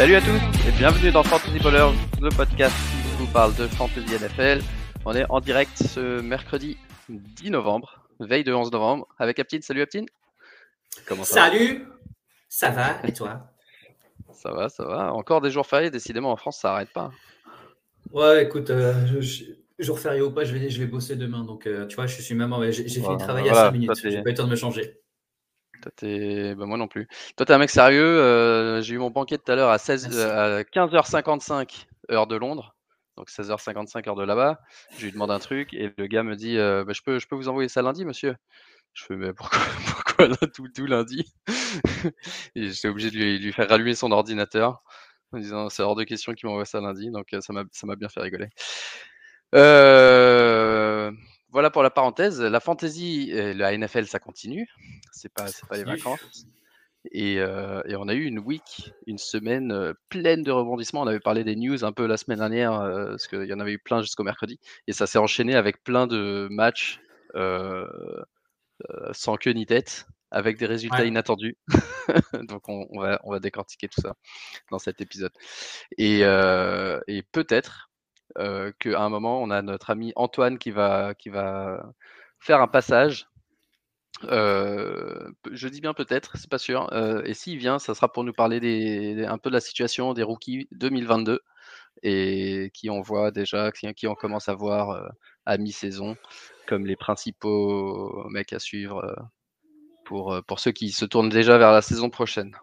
Salut à tous et bienvenue dans Fantasy Ballers, le podcast qui vous parle de Fantasy NFL. On est en direct ce mercredi 10 novembre, veille de 11 novembre, avec Aptine. Salut Aptine Comment ça Salut Ça va et toi Ça va, ça va. Encore des jours fériés, décidément en France ça arrête pas. Ouais, écoute, euh, jour férié ou pas, je vais, je vais bosser demain. Donc euh, tu vois, je suis même. J'ai fini de travailler à 5 minutes. J'ai pas eu le temps de me changer. Bah, moi non plus. Toi, t'es un mec sérieux. euh, j'ai eu mon banquet tout à l'heure à, 16, à 15h55 heure de Londres, donc 16h55 heure de là-bas. Je lui demande un truc et le gars me dit euh, bah, je, peux, je peux vous envoyer ça lundi, monsieur? Je fais mais pourquoi, pourquoi là, tout, tout lundi? Et j'étais obligé de lui, lui faire rallumer son ordinateur en disant c'est hors de question qu'il m'envoie ça lundi, donc euh, ça m'a ça m'a bien fait rigoler. Euh, voilà pour la parenthèse. La fantasy, la NFL, ça continue. C'est pas, c'est pas les vacances. Et, euh, et, on a eu une week, une semaine euh, pleine de rebondissements. On avait parlé des news un peu la semaine dernière, euh, parce qu'il y en avait eu plein jusqu'au mercredi. Et ça s'est enchaîné avec plein de matchs sans queue ni tête, avec des résultats ouais. inattendus. Donc on, on, va, on va décortiquer tout ça dans cet épisode. Et, et peut-être, euh, qu'à un moment, on a notre ami Antoine qui va, qui va faire un passage. Euh, je dis bien peut-être, c'est pas sûr. Euh, et s'il vient, ça sera pour nous parler des, un peu de la situation des rookies 2022 et qui on voit déjà, qui, on commence à voir à mi-saison comme les principaux mecs à suivre pour, pour ceux qui se tournent déjà vers la saison prochaine.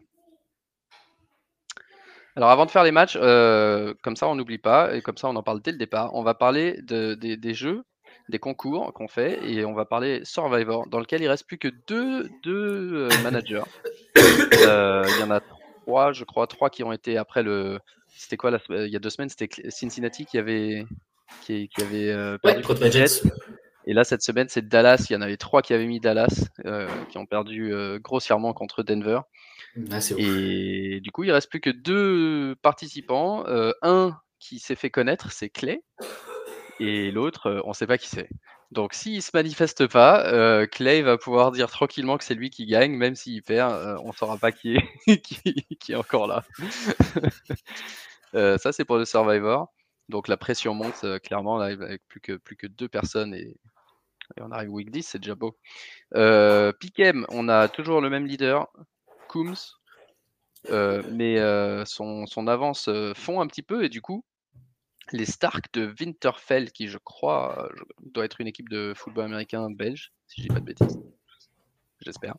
Alors avant de faire les matchs, euh, comme ça on n'oublie pas, et comme ça on en parle dès le départ, on va parler de, de, des jeux, des concours qu'on fait, et on va parler Survivor, dans lequel il reste plus que deux, deux euh, managers. Euh, il y en a trois, je crois, trois qui ont été après le... C'était quoi, la, il y a deux semaines, c'était Cincinnati qui avait, qui, qui avait perdu ouais, Jets. Et là, cette semaine, c'est Dallas. Il y en avait trois qui avaient mis Dallas, qui ont perdu grossièrement contre Denver. Ah, et du coup, il reste plus que deux participants. Euh, un qui s'est fait connaître, c'est Clay, et l'autre, euh, on ne sait pas qui c'est. Donc, s'il se manifeste pas, euh, Clay va pouvoir dire tranquillement que c'est lui qui gagne, même s'il perd, on ne saura pas qui est, qui, est encore là. ça, c'est pour le Survivor. Donc, la pression monte clairement. On arrive avec plus que, plus que deux personnes et, on arrive week 10, c'est déjà beau. Piquem, on a toujours le même leader, Coombs, euh, mais euh, son, avance euh, fond un petit peu et du coup, les Stark de Winterfell, qui je crois doit être une équipe de football américain belge, si je dis pas de bêtises, j'espère.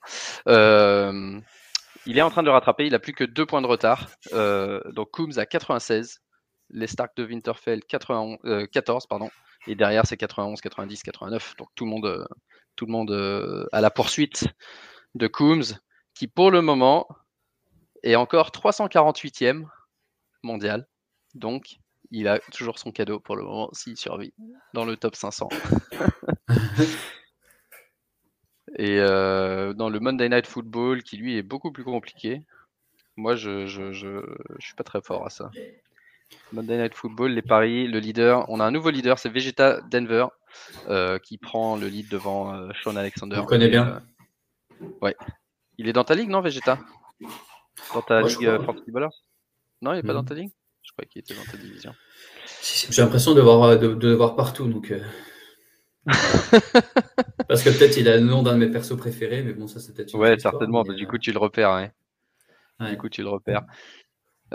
il est en train de rattraper, il a plus que deux points de retard. donc Coombs à 96, les Stark de Winterfell 91, 14, pardon, et derrière c'est 91, 90, 89. Donc tout le monde à la poursuite de Coombs qui pour le moment est encore 348e mondial. Donc, il a toujours son cadeau pour le moment s'il survit dans le top 500. Et euh, dans le Monday Night Football, qui lui est beaucoup plus compliqué, moi je, je, je, je suis pas très fort à ça. Monday Night Football, les paris, le leader, on a un nouveau leader, c'est Vegeta Denver, euh, qui prend le lead devant euh, Sean Alexander. On connaît bien. ouais, il est dans ta ligue, non, Vegeta? Dans ta ligue euh, Fantasy Non, il n'est pas dans ta ligue? Je crois qu'il était dans ta division. J'ai l'impression de voir, de, de voir partout, donc. Euh... Parce que peut-être il a le nom d'un de mes persos préférés, mais bon, ça c'est peut-être. Ouais, certainement. Mais... Du coup, tu le repères. Hein. Ouais. Du coup, tu le repères.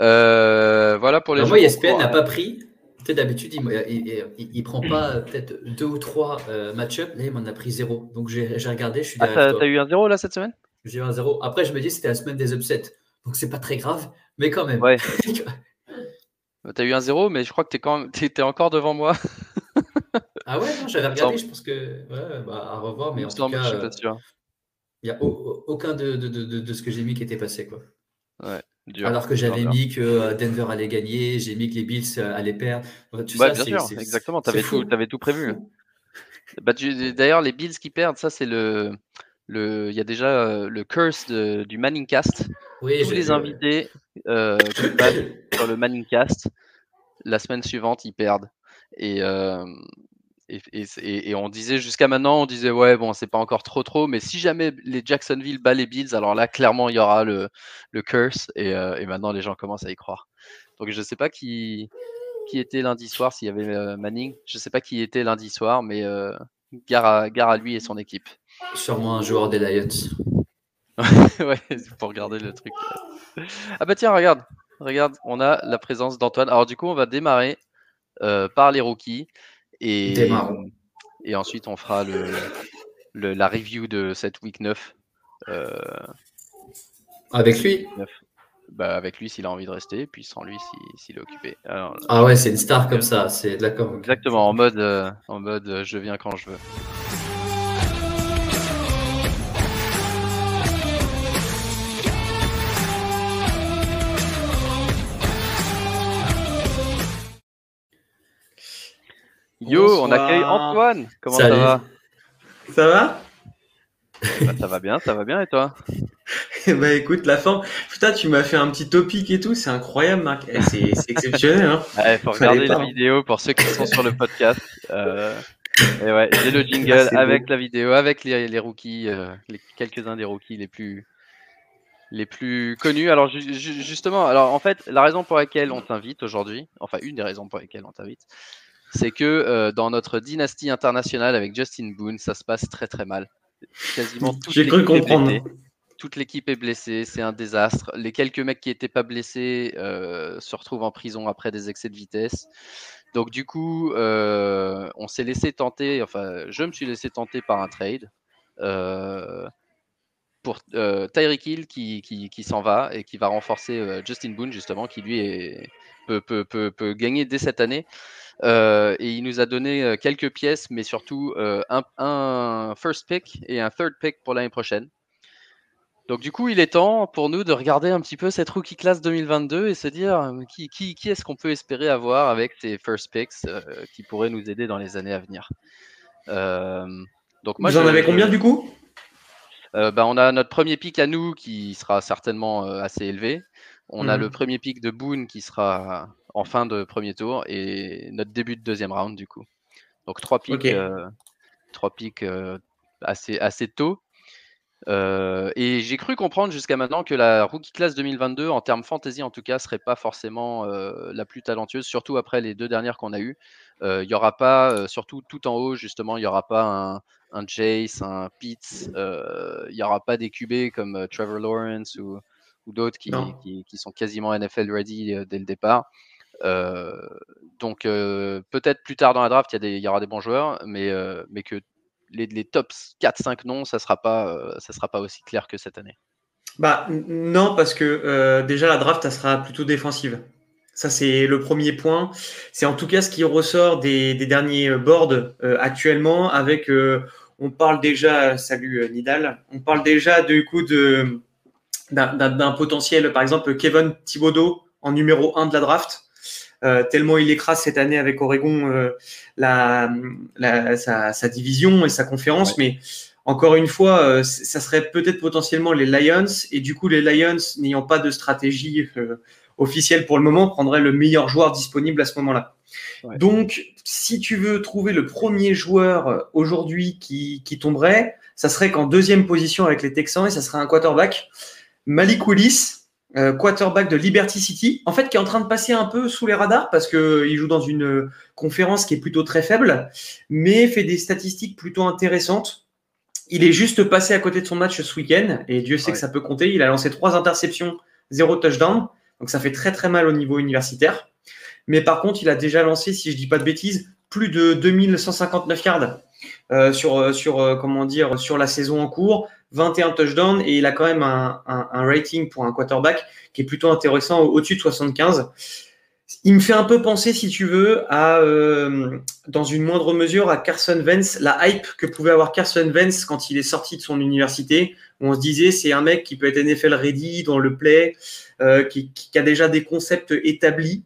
Euh, voilà pour les. Alors moi, ESPN n'a pas pris. Sais, d'habitude, il, il, il, il, prend pas peut-être deux ou trois euh, match-up. Là, il m'en a pris zéro. Donc, j'ai regardé. Je suis ah, t'as eu un zéro là cette semaine? J'ai eu un zéro. Après, je me dis c'était la semaine des upsets. Donc, c'est pas très grave, mais quand même. Ouais. T'as eu un zéro, mais je crois que t'es quand même... es, encore devant moi. ah ouais, j'avais regardé, je pense que. Ouais, bah, à revoir, mais en tout cas. Il n'y a aucun de, de, de, de ce que j'ai mis qui était passé. Quoi. Ouais, dur, Alors que j'avais mis que euh, Denver allait gagner, j'ai mis que les Bills euh, allaient perdre. Tout ouais, bien sûr, exactement. Tu avais, avais, tout prévu. Bah, D'ailleurs, les Bills qui perdent, ça, c'est le le, il y a déjà euh, le curse de, du Manningcast. Oui, Tous les invités euh, sur le Manningcast, la semaine suivante, ils perdent. Et, euh, et, et, et, on disait jusqu'à maintenant, on disait ouais, bon, c'est pas encore trop trop, mais si jamais les Jacksonville bat les Bills, alors là, clairement, il y aura le, le curse. Et, et maintenant, les gens commencent à y croire. Donc je ne sais pas qui, qui était lundi soir, s'il y avait Manning. Je ne sais pas qui était lundi soir, mais gare, à, gare à lui et son équipe. Sûrement un joueur des Lions. ouais, pour regarder le truc. Ah bah tiens, regarde, regarde, on a la présence d'Antoine. Alors du coup, on va démarrer par les rookies et, et ensuite on fera le, la review de cette week 9. Euh, avec lui? Bah, avec lui s'il a envie de rester, puis sans lui s'il est occupé. ah ouais, c'est une star comme ça, c'est d'accord. Exactement, en mode, euh, en mode euh, je viens quand je veux. Yo, on accueille Antoine. Comment ça va Ça va bah, Ça va bien, ça va bien et toi Bah écoute, la forme. Putain, tu m'as fait un petit topic et tout, c'est incroyable, Marc. Eh, c'est exceptionnel. Hein Il faut regarder la vidéo pour ceux qui sont sur le podcast. Euh, et ouais, j'ai le jingle ah, avec la vidéo, avec les, rookies, euh, les, quelques-uns des rookies les plus les plus connus. Alors justement, alors en fait, la raison pour laquelle on t'invite aujourd'hui, enfin une des raisons pour lesquelles on t'invite, c'est que euh, dans notre dynastie internationale avec Justin Boone, ça se passe très très mal. Quasiment toute l'équipe est blessée. Toute l'équipe est blessée, c'est un désastre. Les quelques mecs qui n'étaient pas blessés euh, se retrouvent en prison après des excès de vitesse. Donc du coup, euh, on s'est laissé tenter, enfin, je me suis laissé tenter par un trade pour Tyreek Hill qui, qui, s'en va et qui va renforcer Justin Boone justement, qui lui peut, peut, peut, peut, gagner dès cette année. Euh, et il nous a donné euh, quelques pièces, mais surtout euh, un, first pick et un third pick pour l'année prochaine. Donc du coup, il est temps pour nous de regarder un petit peu cette rookie class 2022 et se dire qui, qui, qui est-ce qu'on peut espérer avoir avec ces first picks qui pourraient nous aider dans les années à venir? donc moi, Vous en avez combien du coup? Bah, On a notre premier pick à nous qui sera certainement assez élevé. On a le mmh. premier pick de Boone qui sera en fin de premier tour et notre début de deuxième round du coup. Donc trois pics, euh, trois pics euh, assez, assez tôt. Euh, et j'ai cru comprendre jusqu'à maintenant que la rookie class 2022, en termes fantasy en tout cas, serait pas forcément la plus talentueuse, surtout après les deux dernières qu'on a eues. Il n'y aura pas, surtout tout en haut justement, il n'y aura pas un, un Jace, un Pitts, il n'y aura pas des QB comme Trevor Lawrence ou, ou d'autres qui, qui, qui, sont quasiment NFL ready dès le départ. Euh, donc euh, peut-être plus tard dans la draft, il y, y, aura des bons joueurs, mais, euh, mais que les, les tops 4-5 noms, ça ne sera, pas, ça sera pas aussi clair que cette année. Bah non, parce que déjà la draft, elle sera plutôt défensive. Ça, c'est le premier point. C'est en tout cas ce qui ressort des, des derniers boards actuellement avec, on parle déjà, salut Nidal, on parle déjà du coup de, d'un potentiel, par exemple, Kevin Thibodeau en numéro 1 de la draft. Euh, tellement il écrase cette année avec Oregon euh, la, sa, division et sa conférence. Mais encore une fois, euh, ça serait peut-être potentiellement les Lions. Et du coup, les Lions, n'ayant pas de stratégie officielle pour le moment, prendraient le meilleur joueur disponible à ce moment-là. Donc, si tu veux trouver le premier joueur aujourd'hui qui, qui tomberait, ça serait qu'en deuxième position avec les Texans et ça serait un quarterback. Malik Willis, euh, quarterback de Liberty City, en fait, qui est en train de passer un peu sous les radars parce qu'il joue dans une conférence qui est plutôt très faible, mais fait des statistiques plutôt intéressantes. Il est juste passé à côté de son match ce week-end, et Dieu sait que ça peut compter. Il a lancé trois interceptions, zéro touchdown, donc ça fait très très mal au niveau universitaire. Mais par contre, il a déjà lancé, si je dis pas de bêtises, plus de 2159 yards euh, sur, euh, sur, comment dire, sur la saison en cours. 21 touchdowns et il a quand même un, rating pour un quarterback qui est plutôt intéressant au-dessus de 75. Il me fait un peu penser, si tu veux, à, euh, dans une moindre mesure, à Carson Vance, la hype que pouvait avoir Carson Vance quand il est sorti de son université, où on se disait c'est un mec qui peut être NFL ready dans le play, euh, qui, a déjà des concepts établis.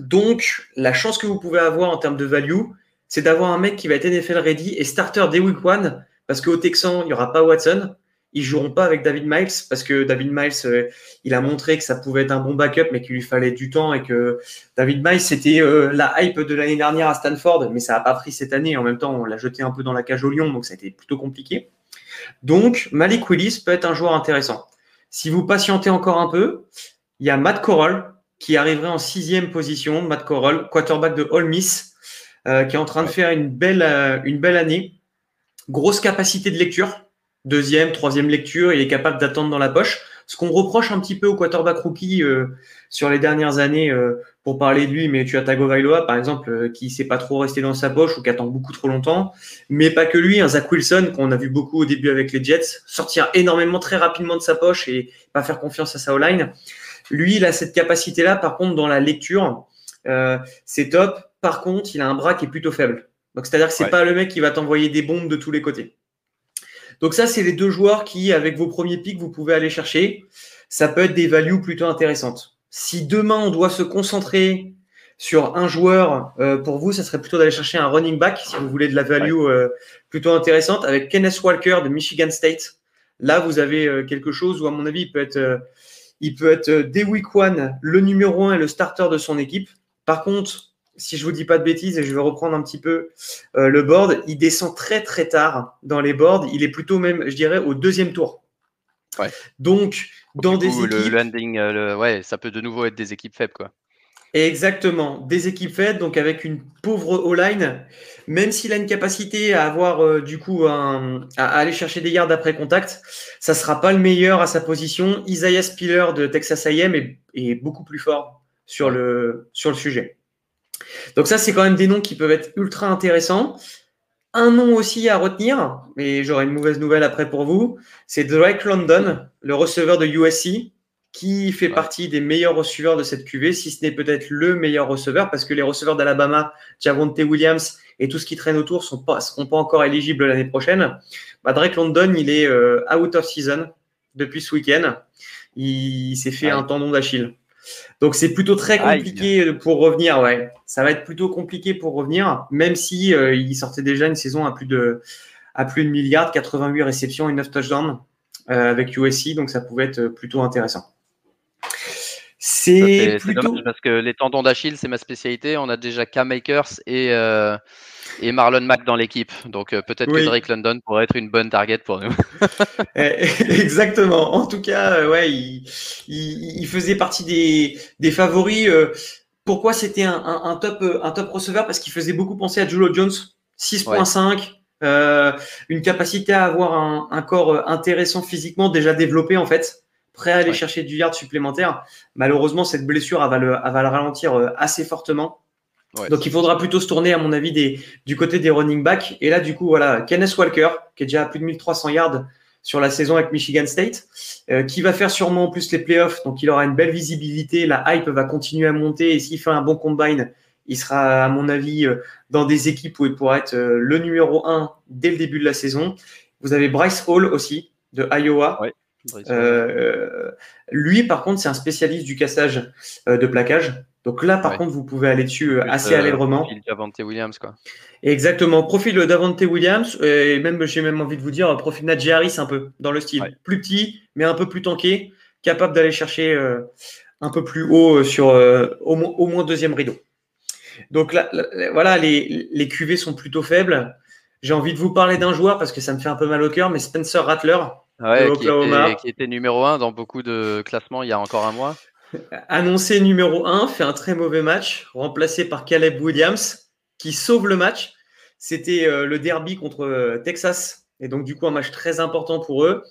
Donc, la chance que vous pouvez avoir en termes de value, c'est d'avoir un mec qui va être NFL ready et starter dès week one parce qu'au Texan, il n'y aura pas Watson. Ils joueront pas avec David Miles parce que David Miles, euh, il a montré que ça pouvait être un bon backup, mais qu'il lui fallait du temps et que David Miles, c'était euh, la hype de l'année dernière à Stanford, mais ça n'a pas pris cette année. En même temps, on l'a jeté un peu dans la cage au lion, donc ça a été plutôt compliqué. Donc, Malik Willis peut être un joueur intéressant. Si vous patientez encore un peu, il y a Matt Corral qui arriverait en sixième position, Matt Corral, quarterback de Ole Miss, euh, qui est en train de faire une belle, une belle année. Grosse capacité de lecture, deuxième, troisième lecture, il est capable d'attendre dans la poche. Ce qu'on reproche un petit peu au quarterback rookie euh, sur les dernières années, pour parler de lui, mais tu as Tagovailoa, par exemple, qui ne sait pas trop rester dans sa poche ou qui attend beaucoup trop longtemps. Mais pas que lui, un Zach Wilson, qu'on a vu beaucoup au début avec les Jets, sortir énormément très rapidement de sa poche et pas faire confiance à sa O-line. Lui, il a cette capacité-là, par contre, dans la lecture, euh, c'est top. Par contre, il a un bras qui est plutôt faible. Donc, c'est-à-dire que c'est pas le mec qui va t'envoyer des bombes de tous les côtés. Donc, ça, c'est les deux joueurs qui, avec vos premiers pics, vous pouvez aller chercher. Ça peut être des values plutôt intéressantes. Si demain, on doit se concentrer sur un joueur, euh, pour vous, ça serait plutôt d'aller chercher un running back, si vous voulez de la value euh, plutôt intéressante, avec Kenneth Walker de Michigan State. Là, vous avez quelque chose où, à mon avis, il peut être il peut être euh, dès week one le numéro un et le starter de son équipe. Par contre, si je vous dis pas de bêtises et je vais reprendre un petit peu euh, le board, il descend très très tard dans les boards. Il est plutôt même, je dirais, au deuxième tour. Ouais. Donc, dans des équipes, le landing, euh, ouais, ça peut de nouveau être des équipes faibles, quoi. Exactement, des équipes faites, donc avec une pauvre O-line, même s'il a une capacité à avoir euh, du coup à aller chercher des yards après contact, ça sera pas le meilleur à sa position. Isaiah Spiller de Texas A&M est, beaucoup plus fort sur le, sur le sujet. Donc ça, c'est quand même des noms qui peuvent être ultra intéressants. Un nom aussi à retenir, mais j'aurai une mauvaise nouvelle après pour vous, c'est Drake London, le receveur de USC, qui fait partie des meilleurs receveurs de cette QV, si ce n'est peut-être le meilleur receveur, parce que les receveurs d'Alabama, Javonte Williams et tout ce qui traîne autour ne pas, seront pas encore éligibles l'année prochaine. Bah, Drake London, il est euh, out of season depuis ce week-end. Il, s'est fait un tendon d'Achille. Donc c'est plutôt très compliqué pour revenir. Ouais, ça va être plutôt compliqué pour revenir, même si euh, il sortait déjà une saison à plus de à plus de milliards, 88 réceptions et 9 touchdowns euh, avec USC, donc ça pouvait être plutôt intéressant. C'est plutôt... parce que les tendons d'Achille, c'est ma spécialité. On a déjà Cam Makers et, euh, et Marlon Mack dans l'équipe. Donc euh, peut-être que Drake London pourrait être une bonne target pour nous. Eh, exactement. En tout cas, euh, ouais, il, faisait partie des, des favoris. pourquoi c'était un, top, un top receveur? Parce qu'il faisait beaucoup penser à Julio Jones. 6.5. une capacité à avoir un, un corps intéressant physiquement, déjà développé en fait prêt à aller chercher du yard supplémentaire. Malheureusement, cette blessure, elle va le, va le ralentir euh, assez fortement. Donc, il faudra plutôt se tourner, à mon avis, des, du côté des running backs. Et là, du coup, voilà, Kenneth Walker, qui est déjà à plus de 1300 yards sur la saison avec Michigan State, euh, qui va faire sûrement en plus les playoffs. Donc, il aura une belle visibilité. La hype va continuer à monter. Et s'il fait un bon combine, il sera, à mon avis, euh, dans des équipes où il pourra être le numéro 1 dès le début de la saison. Vous avez Bryce Hall aussi, de Iowa. Euh, lui, par contre, c'est un spécialiste du cassage euh, de plaquage. Donc là, par contre, vous pouvez aller dessus euh, assez allègrement. Profil Davante Williams, quoi. Exactement. Profil Davante Williams, et même, j'ai même envie de vous dire, profil Najee Harris un peu, dans le style. Plus petit, mais un peu plus tanké, capable d'aller chercher un peu plus haut sur au, moins deuxième rideau. Donc là, voilà, les, les QV sont plutôt faibles. J'ai envie de vous parler d'un joueur parce que ça me fait un peu mal au cœur, mais Spencer Rattler, qui, était, numéro 1 dans beaucoup de classements il y a encore un mois. Annoncé numéro 1, fait un très mauvais match, remplacé par Caleb Williams, qui sauve le match. C'était euh, le derby contre euh, Texas, et donc du coup un match très important pour eux.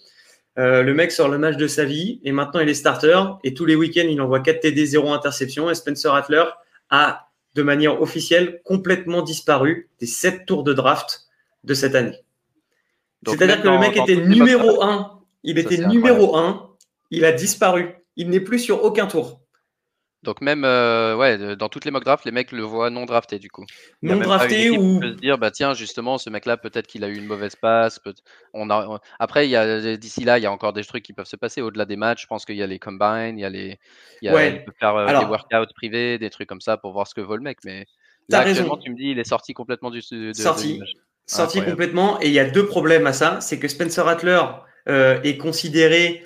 Euh, le mec sort le match de sa vie, et maintenant il est starter, et tous les week-ends il envoie 4 TD, 0 interception, et Spencer Rattler a, de manière officielle, complètement disparu des 7 tours de draft de cette année. C'est-à-dire que le mec était numéro 1. Il était numéro 1. Il a disparu. Il n'est plus sur aucun tour. Donc même euh, ouais, dans toutes les mock drafts, les mecs le voient non drafté du coup. Non drafté ou peut se dire bah tiens justement ce mec-là peut-être qu'il a eu une mauvaise passe. On a... Après il y a d'ici là il y a encore des trucs qui peuvent se passer au-delà des matchs. Je pense qu'il y a les combines, il y a les, il, y a... peut faire euh, des workouts privés, des trucs comme ça pour voir ce que vaut le mec. Mais là actuellement tu me dis il est sorti complètement du. De, sorti. Sorti complètement. Et il y a deux problèmes à ça. C'est que Spencer Rattler euh, est considéré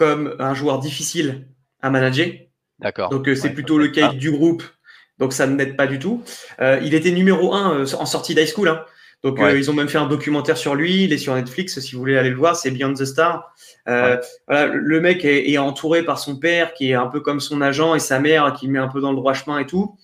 comme un joueur difficile à manager. D'accord. Donc euh, c'est plutôt le cas du groupe. Donc ça ne m'aide pas du tout. Euh, il était numéro un en sortie d'high school. Hein. Donc, ils ont même fait un documentaire sur lui. Il est sur Netflix, si vous voulez aller le voir. C'est Beyond the Star. voilà, le mec est, entouré par son père, qui est un peu comme son agent, et sa mère, qui met un peu dans le droit chemin et tout.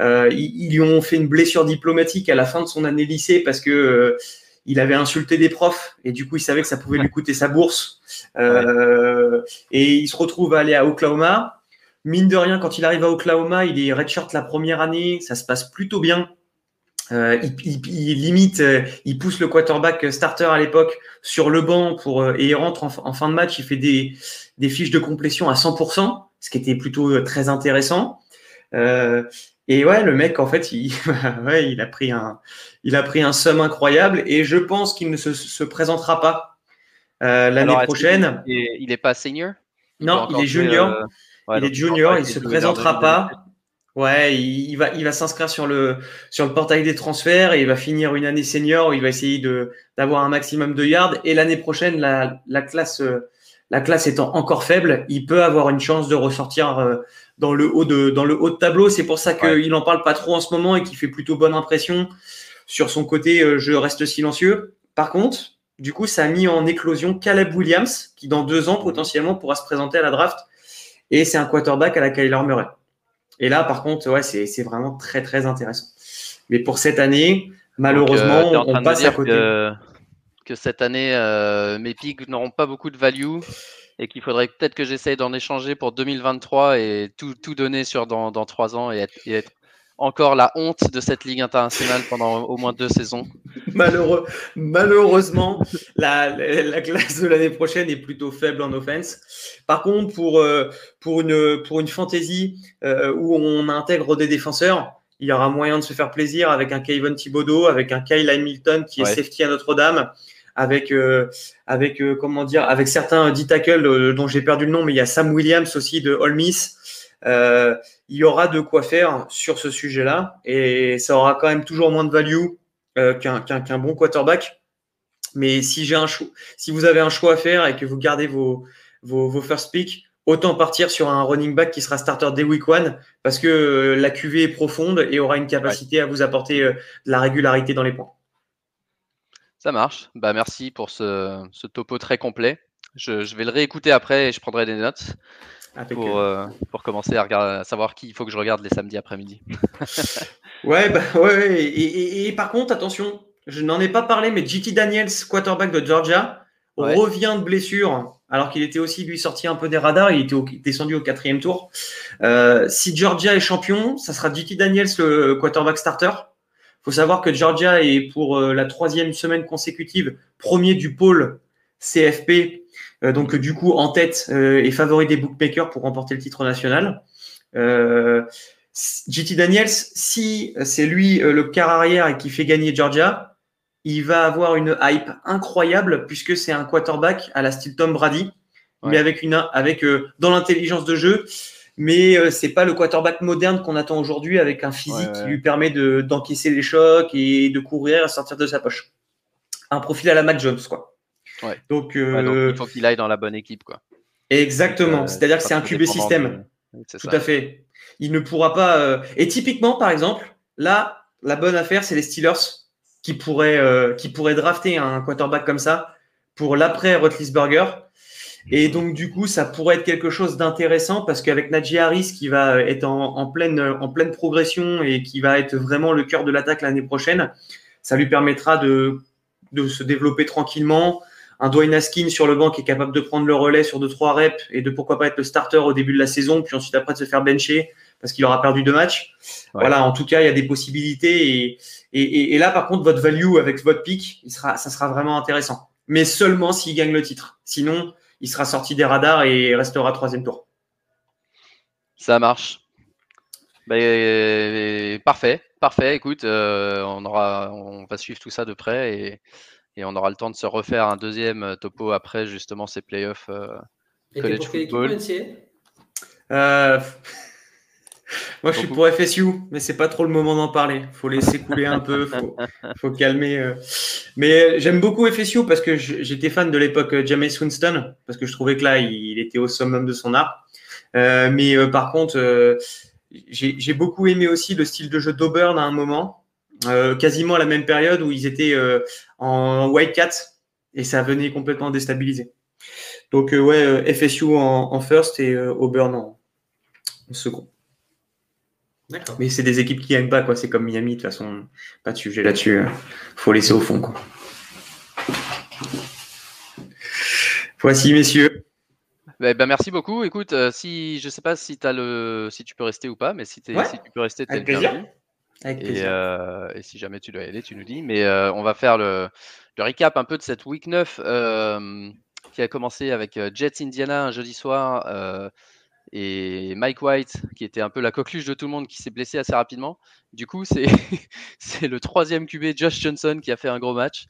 ils, lui ont fait une blessure diplomatique à la fin de son année lycée parce que il avait insulté des profs et du coup il savait que ça pouvait lui coûter sa bourse. Euh, et il se retrouve à aller à Oklahoma. Mine de rien, quand il arrive à Oklahoma, il est redshirt la première année, ça se passe plutôt bien. Euh, il, limite, euh, il pousse le quarterback starter à l'époque sur le banc pour et il rentre en, fin de match. Il fait des, des, fiches de complétion à 100%, ce qui était plutôt très intéressant. Et ouais, le mec, en fait, il, ouais, il a pris un, il a pris un somme incroyable et je pense qu'il ne se, présentera pas euh, l'année prochaine. Il n'est pas senior? Non, il est junior. Euh, il est junior, il ne se présentera pas. Ouais, il, va, il va s'inscrire sur le, sur le portail des transferts et il va finir une année senior. il va essayer de, d'avoir un maximum de yards. Et l'année prochaine, la, la, classe, la classe étant encore faible, il peut avoir une chance de ressortir euh, dans le haut de, dans le haut de tableau. C'est pour ça qu'il n'en parle pas trop en ce moment et qu'il fait plutôt bonne impression sur son côté euh, je reste silencieux. Par contre, du coup, ça a mis en éclosion Caleb Williams, qui dans deux ans potentiellement pourra se présenter à la draft. Et c'est un quarterback à la Kyler Murray. Et là, par contre, ouais, c'est vraiment très très intéressant. Mais pour cette année, malheureusement, euh, on passe à côté. Que, cette année, euh, mes pics n'auront pas beaucoup de value et qu'il faudrait peut-être que j'essaye d'en échanger pour 2023 et tout, tout donner sur dans, dans trois ans et être, encore la honte de cette Ligue internationale pendant au moins deux saisons. Malheureux, malheureusement, la, la, classe de l'année prochaine est plutôt faible en offense. Par contre, pour, euh, pour, une, pour une fantasy euh, où on intègre des défenseurs, il y aura moyen de se faire plaisir avec un Kevin Thibodeau, avec un Kyle Hamilton qui est safety à Notre-Dame, avec, euh, avec euh, comment dire, avec certains D tackles euh, dont j'ai perdu le nom, mais il y a Sam Williams aussi de Ole Miss. il y aura de quoi faire sur ce sujet-là et ça aura quand même toujours moins de value qu'un bon quarterback. Mais si j'ai un choix, si vous avez un choix à faire et que vous gardez vos, first picks, autant partir sur un running back qui sera starter dès week one parce que la QV est profonde et aura une capacité à vous apporter de la régularité dans les points. Ça marche. Bah, merci pour ce, topo très complet. Je, vais le réécouter après et je prendrai des notes pour, euh, pour commencer à, regarder, savoir qui il faut que je regarde les samedis après-midi. ouais, bah, ouais, Et, par contre, attention, je n'en ai pas parlé, mais JT Daniels, quarterback de Georgia, revient de blessure, alors qu'il était aussi lui sorti un peu des radars. Il était descendu au quatrième tour. Euh, si Georgia est champion, ça sera JT Daniels, le quarterback starter faut savoir que Georgia est pour euh, la troisième semaine consécutive premier du pôle CFP, euh, donc du coup en tête euh, et favori des bookmakers pour remporter le titre national. JT Daniels, si c'est lui le quart arrière et qui fait gagner Georgia, il va avoir une hype incroyable puisque c'est un quarterback à la style Tom Brady, mais avec une avec dans l'intelligence de jeu mais euh, c'est pas le quarterback moderne qu'on attend aujourd'hui avec un physique qui lui permet d'encaisser les chocs et de courir à sortir de sa poche. Un profil à la Mac Jones, quoi. Donc, euh, il faut qu'il aille dans la bonne équipe, quoi. Exactement. Euh, C'est-à-dire que c'est un QB système. Tout à fait. Il ne pourra pas. Et typiquement, par exemple, là, la bonne affaire, c'est les Steelers qui pourraient, qui pourraient drafter un quarterback comme ça pour l'après Rotlisberger et donc, du coup, ça pourrait être quelque chose d'intéressant parce qu'avec Najee Harris qui va être en, pleine, en pleine progression et qui va être vraiment le cœur de l'attaque l'année prochaine, ça lui permettra de, de se développer tranquillement. Un Dwayne Haskins sur le banc qui est capable de prendre le relais sur 2-3 reps et de pourquoi pas être le starter au début de la saison, puis ensuite après de se faire bencher parce qu'il aura perdu deux matchs. Voilà, en tout cas, il y a des possibilités. Et, et, et, là, par contre, votre value avec votre pick, il sera, ça sera vraiment intéressant. Mais seulement s'il gagne le titre. Sinon, il sera sorti des radars et restera troisième tour. Ça marche. Ben, parfait, parfait. Écoute, euh, on, aura, on va suivre tout ça de près et, on aura le temps de se refaire un deuxième topo après justement ces playoffs euh, college football. Euh, moi, je suis pour FSU, mais c'est pas trop le moment d'en parler. Faut laisser couler un peu, faut, faut calmer. Euh. Mais j'aime beaucoup FSU parce que j'étais fan de l'époque euh, James Winston, parce que je trouvais que là, il était au summum de son art. Euh, mais par contre, j'ai beaucoup aimé aussi le style de jeu d'Auburn à un moment. quasiment à la même période où ils étaient en Wildcat et ça venait complètement déstabiliser. Donc, ouais, FSU en, first et Auburn en, second. Mais c'est des équipes qui gagnent pas, quoi. C'est comme Miami, de toute façon, pas de sujet là-dessus. Faut laisser au fond, quoi. Voici, messieurs. Ben, merci beaucoup. Écoute, si je sais pas si, as le, si tu peux rester ou pas, mais si, tu peux rester, Avec plaisir. Et, si jamais tu dois y aller, tu nous dis. Mais on va faire le, le, recap un peu de cette week 9 qui a commencé avec Jets Indiana un jeudi soir et Mike White, qui était un peu la coqueluche de tout le monde, qui s'est blessé assez rapidement. Du coup, c'est le troisième QB, Josh Johnson, qui a fait un gros match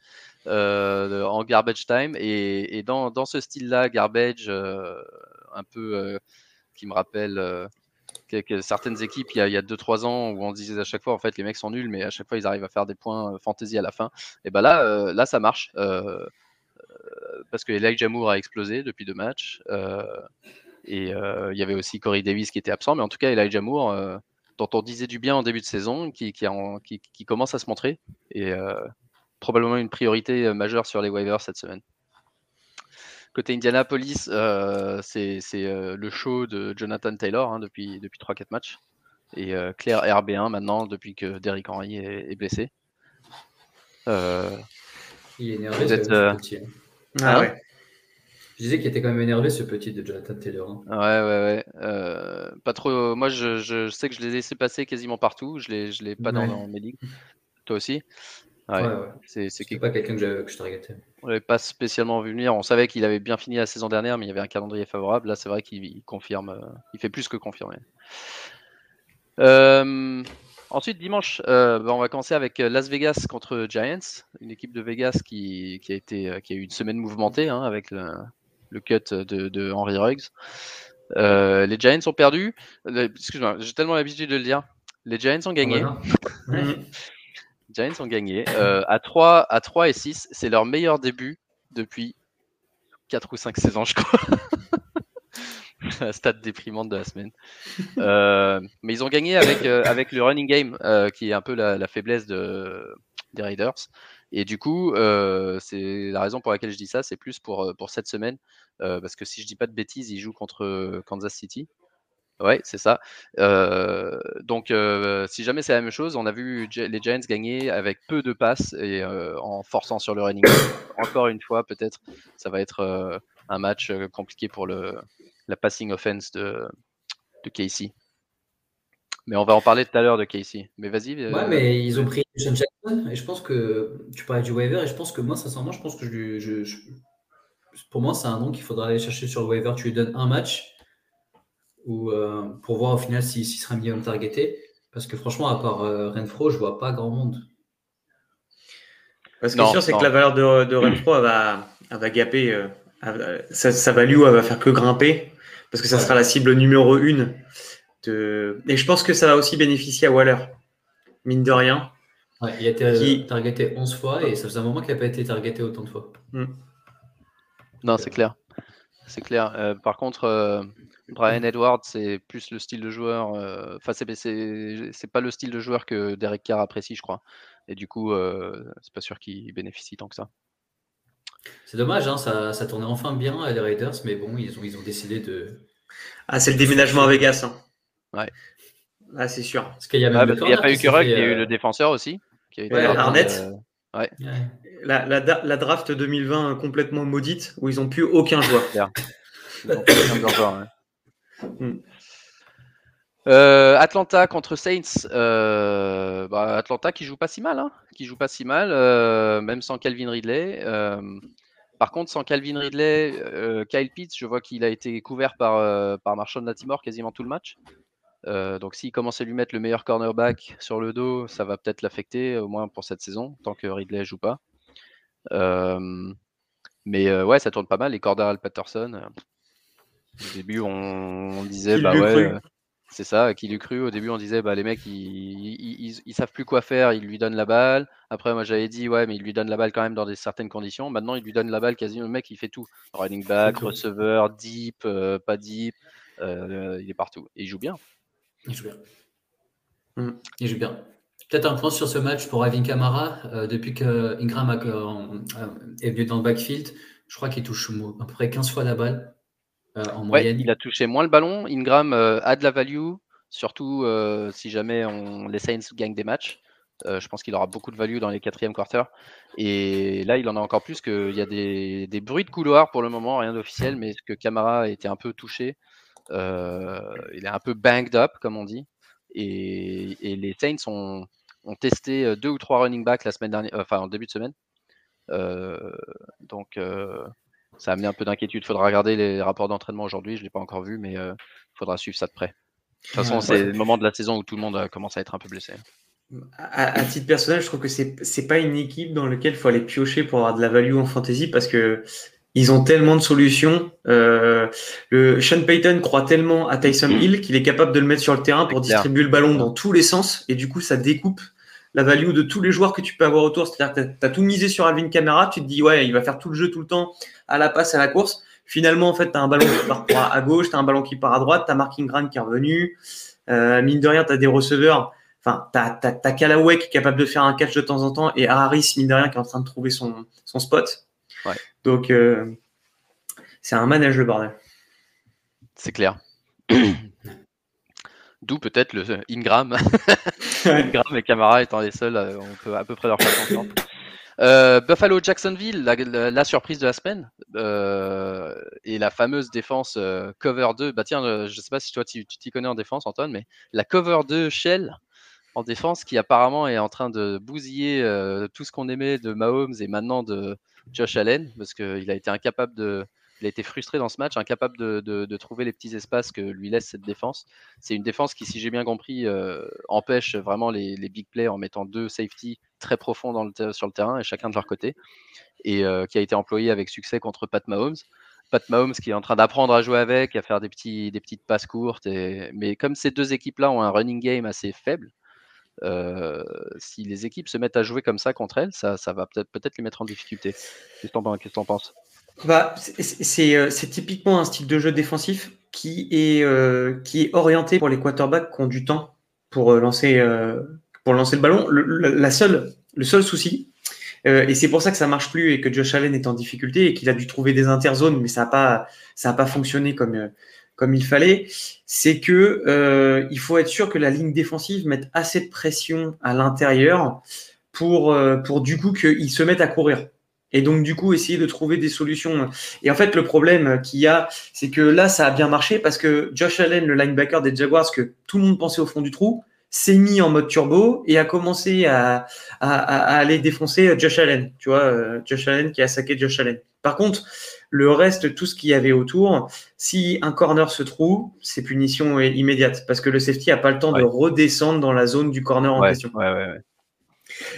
euh, en garbage time. Et, dans, dans, ce style-là, garbage, euh, un peu euh, qui me rappelle certaines équipes, il y a 2-3 ans, où on disait à chaque fois, en fait, les mecs sont nuls, mais à chaque fois, ils arrivent à faire des points fantasy à la fin. Et ben là, là, ça marche. parce que Elijah Moore a explosé depuis deux matchs. Et euh, il y avait aussi Corey Davis qui était absent, mais en tout cas, Elijah Moore, euh, dont on disait du bien en début de saison, qui, qui, commence à se montrer, et euh, probablement une priorité majeure sur les waivers cette semaine. Côté Indianapolis, c'est le show de Jonathan Taylor hein, depuis, depuis 3-4 matchs. Et Claire RB1 maintenant, depuis que Derrick Henry est, blessé. Il est énervé, hein. Ah hein ouais. Je disais qu'il était quand même énervé ce petit de Jonathan Taylor. Hein. Ouais, ouais, ouais. Euh, pas trop. Moi, je, je, sais que je l'ai laissé passer quasiment partout. Je l'ai, je l'ai pas dans, mes ligues. Toi aussi? Ouais, ouais, ouais. C'est, c'est pas quelqu'un que, je targetais. On l'avait pas spécialement vu venir. On savait qu'il avait bien fini la saison dernière, mais il y avait un calendrier favorable. Là, c'est vrai qu'il confirme. Euh, il fait plus que confirmer. Euh, ensuite, dimanche, bah, on va commencer avec Las Vegas contre Giants, une équipe de Vegas qui, qui a, été, qui a eu une semaine mouvementée hein, avec le, le cut de, Henry Ruggs. Euh, les Giants ont perdu. Excuse-moi, j'ai tellement l'habitude de le dire. Les Giants ont gagné. les Giants ont gagné. Euh, à, 3, à 3 et 6, c'est leur meilleur début depuis 4 ou 5 saisons, je crois. la stade déprimante de la semaine. Euh, mais ils ont gagné avec, avec le running game, qui est un peu la, faiblesse de, des Raiders. Et du coup, c'est la raison pour laquelle je dis ça, c'est plus pour, pour cette semaine, parce que si je dis pas de bêtises, ils jouent contre Kansas City. Ouais, c'est ça. donc, si jamais c'est la même chose, on a vu les Giants gagner avec peu de passes et en forçant sur le running. Encore une fois, peut-être, ça va être un match compliqué pour le, la passing offense de, de Casey. Mais on va en parler tout à l'heure de Casey. Mais vas-y. Ouais, euh, mais ils ont pris Sean Jackson et je pense que tu parlais du waiver et je pense que moi, sincèrement, je pense que je, pour moi, c'est un nom qu'il faudra aller chercher sur le waiver. Tu lui donnes un match ou euh, pour voir au final s'il sera minimum targeté. Parce que franchement, à part euh, Renfro, je vois pas grand monde. Ce qui est sûr, c'est que la valeur de, de Renfro, elle va, elle va gaper. sa, value, elle va faire que grimper. Parce que ça sera la cible numéro une et je pense que ça va aussi bénéficier à Waller, mine de rien. il a été targeté 11 fois et ça faisait un moment qu'il n'a pas été targeté autant de fois. Hmm. Non, c'est clair. C'est clair. Euh, par contre, euh, Brian Edwards, c'est plus le style de joueur. Euh, enfin, c'est pas le style de joueur que Derek Carr apprécie, je crois. Et du coup, c'est pas sûr qu'il bénéficie tant que ça. C'est dommage, hein, ça, ça, tournait enfin bien les Raiders, mais bon, ils ont, ils ont décidé de. Ah, c'est le déménagement à Vegas. Hein. Ouais. Ah, c'est sûr. Parce qu'il n'y a, pas eu que Ruck, il y a eu le défenseur aussi. Qui a été Arnett. Euh, ouais. La, la, la, draft 2020 complètement maudite où ils n'ont plus aucun joueur. Hmm. Euh, Atlanta contre Saints. Euh, bah, Atlanta qui joue pas si mal, hein, qui joue pas si mal, même sans Calvin Ridley. par contre, sans Calvin Ridley, Kyle Pitts, je vois qu'il a été couvert par, par Marshall Latimore quasiment tout le match. Euh, donc s'il commence à lui mettre le meilleur cornerback sur le dos, ça va peut-être l'affecter, au moins pour cette saison, tant que Ridley joue pas. Euh, mais euh, ouais, ça tourne pas mal. Les Cordell Patterson, au début on, disait bah ouais, c'est ça, qui l'eût cru. Au début on disait bah les mecs ils, ils, savent plus quoi faire, ils lui donnent la balle. Après moi j'avais dit ouais mais il lui donne la balle quand même dans des certaines conditions. Maintenant il lui donne la balle quasiment le mec il fait tout. Running back, receveur, deep, pas deep, il est partout et il joue bien. Il joue bien. Il joue bien. Peut-être un point sur ce match pour Alvin Kamara. Euh, depuis que Ingram est venu dans le backfield, je crois qu'il touche à peu près 15 fois la balle en moyenne. il a touché moins le ballon. Ingram a de la value, surtout si jamais on, les Saints gagnent des matchs. Euh, je pense qu'il aura beaucoup de value dans les quatrièmes quarters. Et là, il en a encore plus qu'il y a des, bruits de couloir pour le moment, rien d'officiel, mais que Camara a été un peu touché? Euh, il est un peu banged up, comme on dit. Et, les Saints ont, testé euh, deux ou trois running backs la semaine dernière, enfin en début de semaine. donc ça a amené un peu d'inquiétude. Il faudra regarder les rapports d'entraînement aujourd'hui. Je ne l'ai pas encore vu, mais il faudra suivre ça de près. De toute façon, c'est le moment de la saison où tout le monde commence à être un peu blessé. À, titre personnel, je trouve que c'est c'est pas une équipe dans laquelle il faut aller piocher pour avoir de la value en fantasy parce que ils ont tellement de solutions. Euh, le Sean Payton croit tellement à Tyson Hill qu'il est capable de le mettre sur le terrain pour distribuer le ballon dans tous les sens et du coup ça découpe la value de tous les joueurs que tu peux avoir autour. C'est-à-dire que tu as, tout misé sur Alvin Kamara, tu te dis ouais, il va faire tout le jeu tout le temps à la passe, à la course. Finalement, en fait, tu as un ballon qui part à gauche, tu as un ballon qui part à droite, tu as Marking qui est revenu. Euh, mine de rien, tu as des receveurs Enfin, t'as, as, Callaway qui est capable de faire un catch de temps en temps et Harris, mine de rien, qui est en train de trouver son, son spot. Donc, euh, c'est un manège le bordel. C'est clair. D'où peut-être le Ingram. Ingram et Camara étant les seuls, euh, on peut à peu près leur faire confiance. Euh, Buffalo Jacksonville, la, surprise de la semaine et la fameuse défense cover 2. Bah tiens, je sais pas si toi tu t'y connais en défense, Antoine, mais la cover 2 Shell en défense qui apparemment est en train de bousiller euh, tout ce qu'on aimait de Mahomes et maintenant de Josh Allen parce qu'il a été incapable de. Il a été frustré dans ce match, incapable de, trouver les petits espaces que lui laisse cette défense. C'est une défense qui, si j'ai bien compris, euh, empêche vraiment les, big plays en mettant deux safety très profonds sur le terrain et chacun de leur côté, et euh, qui a été employé avec succès contre Pat Mahomes. Pat Mahomes qui est en train d'apprendre à jouer avec, à faire des, petites passes courtes. Mais comme ces deux équipes-là ont un running game assez faible, euh, si les équipes se mettent à jouer comme ça contre elles, ça, va peut-être peut les mettre en difficulté. Qu'est-ce que tu en penses? Bah, euh, C'est typiquement un style de jeu défensif qui est, euh, qui est orienté pour les quarterbacks qui ont du temps pour lancer, le ballon. Le, la seule, le seul souci, et c'est pour ça que ça marche plus et que Josh Allen est en difficulté et qu'il a dû trouver des interzones, mais ça n'a pas fonctionné comme, comme il fallait, c'est que euh, il faut être sûr que la ligne défensive mette assez de pression à l'intérieur pour, euh, pour du coup qu'ils se mettent à courir. Et donc, du coup, essayer de trouver des solutions. Et en fait, le problème qu'il y a, c'est que là, ça a bien marché parce que Josh Allen, le linebacker des Jaguars, que tout le monde pensait au fond du trou, s'est mis en mode turbo et a commencé à, à, à aller défoncer Josh Allen. Tu vois, euh, Josh Allen qui a saqué Josh Allen. Par contre, le reste, tout ce qu'il y avait autour, si un corner se trouve, c'est punition immédiate parce que le safety n'a pas le temps de redescendre dans la zone du corner en question.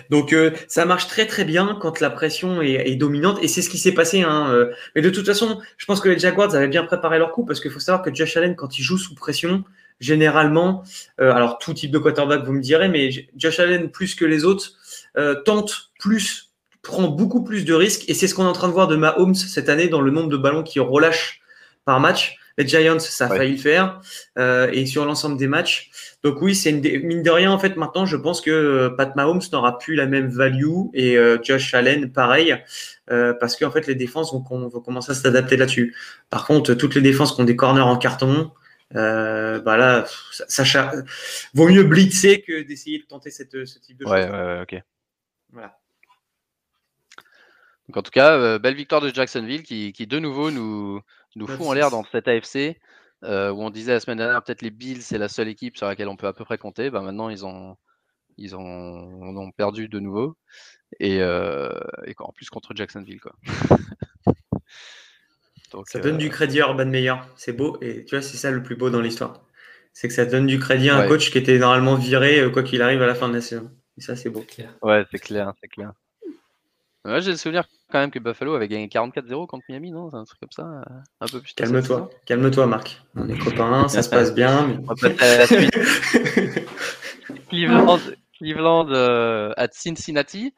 Donc euh, ça marche très très bien quand la pression est, dominante et c'est ce qui s'est passé. Hein, euh. Mais de toute façon, je pense que les Jaguars avaient bien préparé leur coup parce qu'il faut savoir que Josh Allen, quand il joue sous pression, généralement, euh, alors tout type de quarterback, vous me direz, mais Josh Allen plus que les autres tente plus prend beaucoup plus de risques et c'est ce qu'on est en train de voir de Mahomes cette année dans le nombre de ballons qu'il relâche par match. Les Giants, ça a failli le faire euh, et sur l'ensemble des matchs. Donc oui, c'est une mine de rien en fait. Maintenant, je pense que euh, Pat Mahomes n'aura plus la même value et euh, Josh Allen pareil parce qu'en fait les défenses vont, vont commencer à s'adapter là-dessus. Par contre, toutes les défenses qui ont des corners en carton, bah là, ça, vaut mieux blitzer que d'essayer de tenter cette, ce type de choses. Ouais, ouais, ok. Voilà. Donc en tout cas, euh, belle victoire de Jacksonville qui, de nouveau nous, nous fout en l'air dans cette AFC euh, où on disait la semaine dernière peut-être les Bills c'est la seule équipe sur laquelle on peut à peu près compter. Ben, maintenant ils ont ils ont, perdu de nouveau et, euh, et, en plus contre Jacksonville quoi. ça donne du crédit à Urban Meyer, c'est beau et tu vois c'est ça le plus beau dans l'histoire, c'est que ça donne du crédit à un coach qui était normalement viré quoi qu'il arrive à la fin de la saison. Et ça c'est beau. Ouais c'est clair, c'est clair. Ouais, j'ai le souvenir quand même que Buffalo avait gagné 44-0 contre Miami, non? C'est un truc comme ça euh, Un peu plus Calme-toi, calme-toi, Marc. On est copains, ça se passe bien. Cleveland, Cleveland euh, à Cincinnati,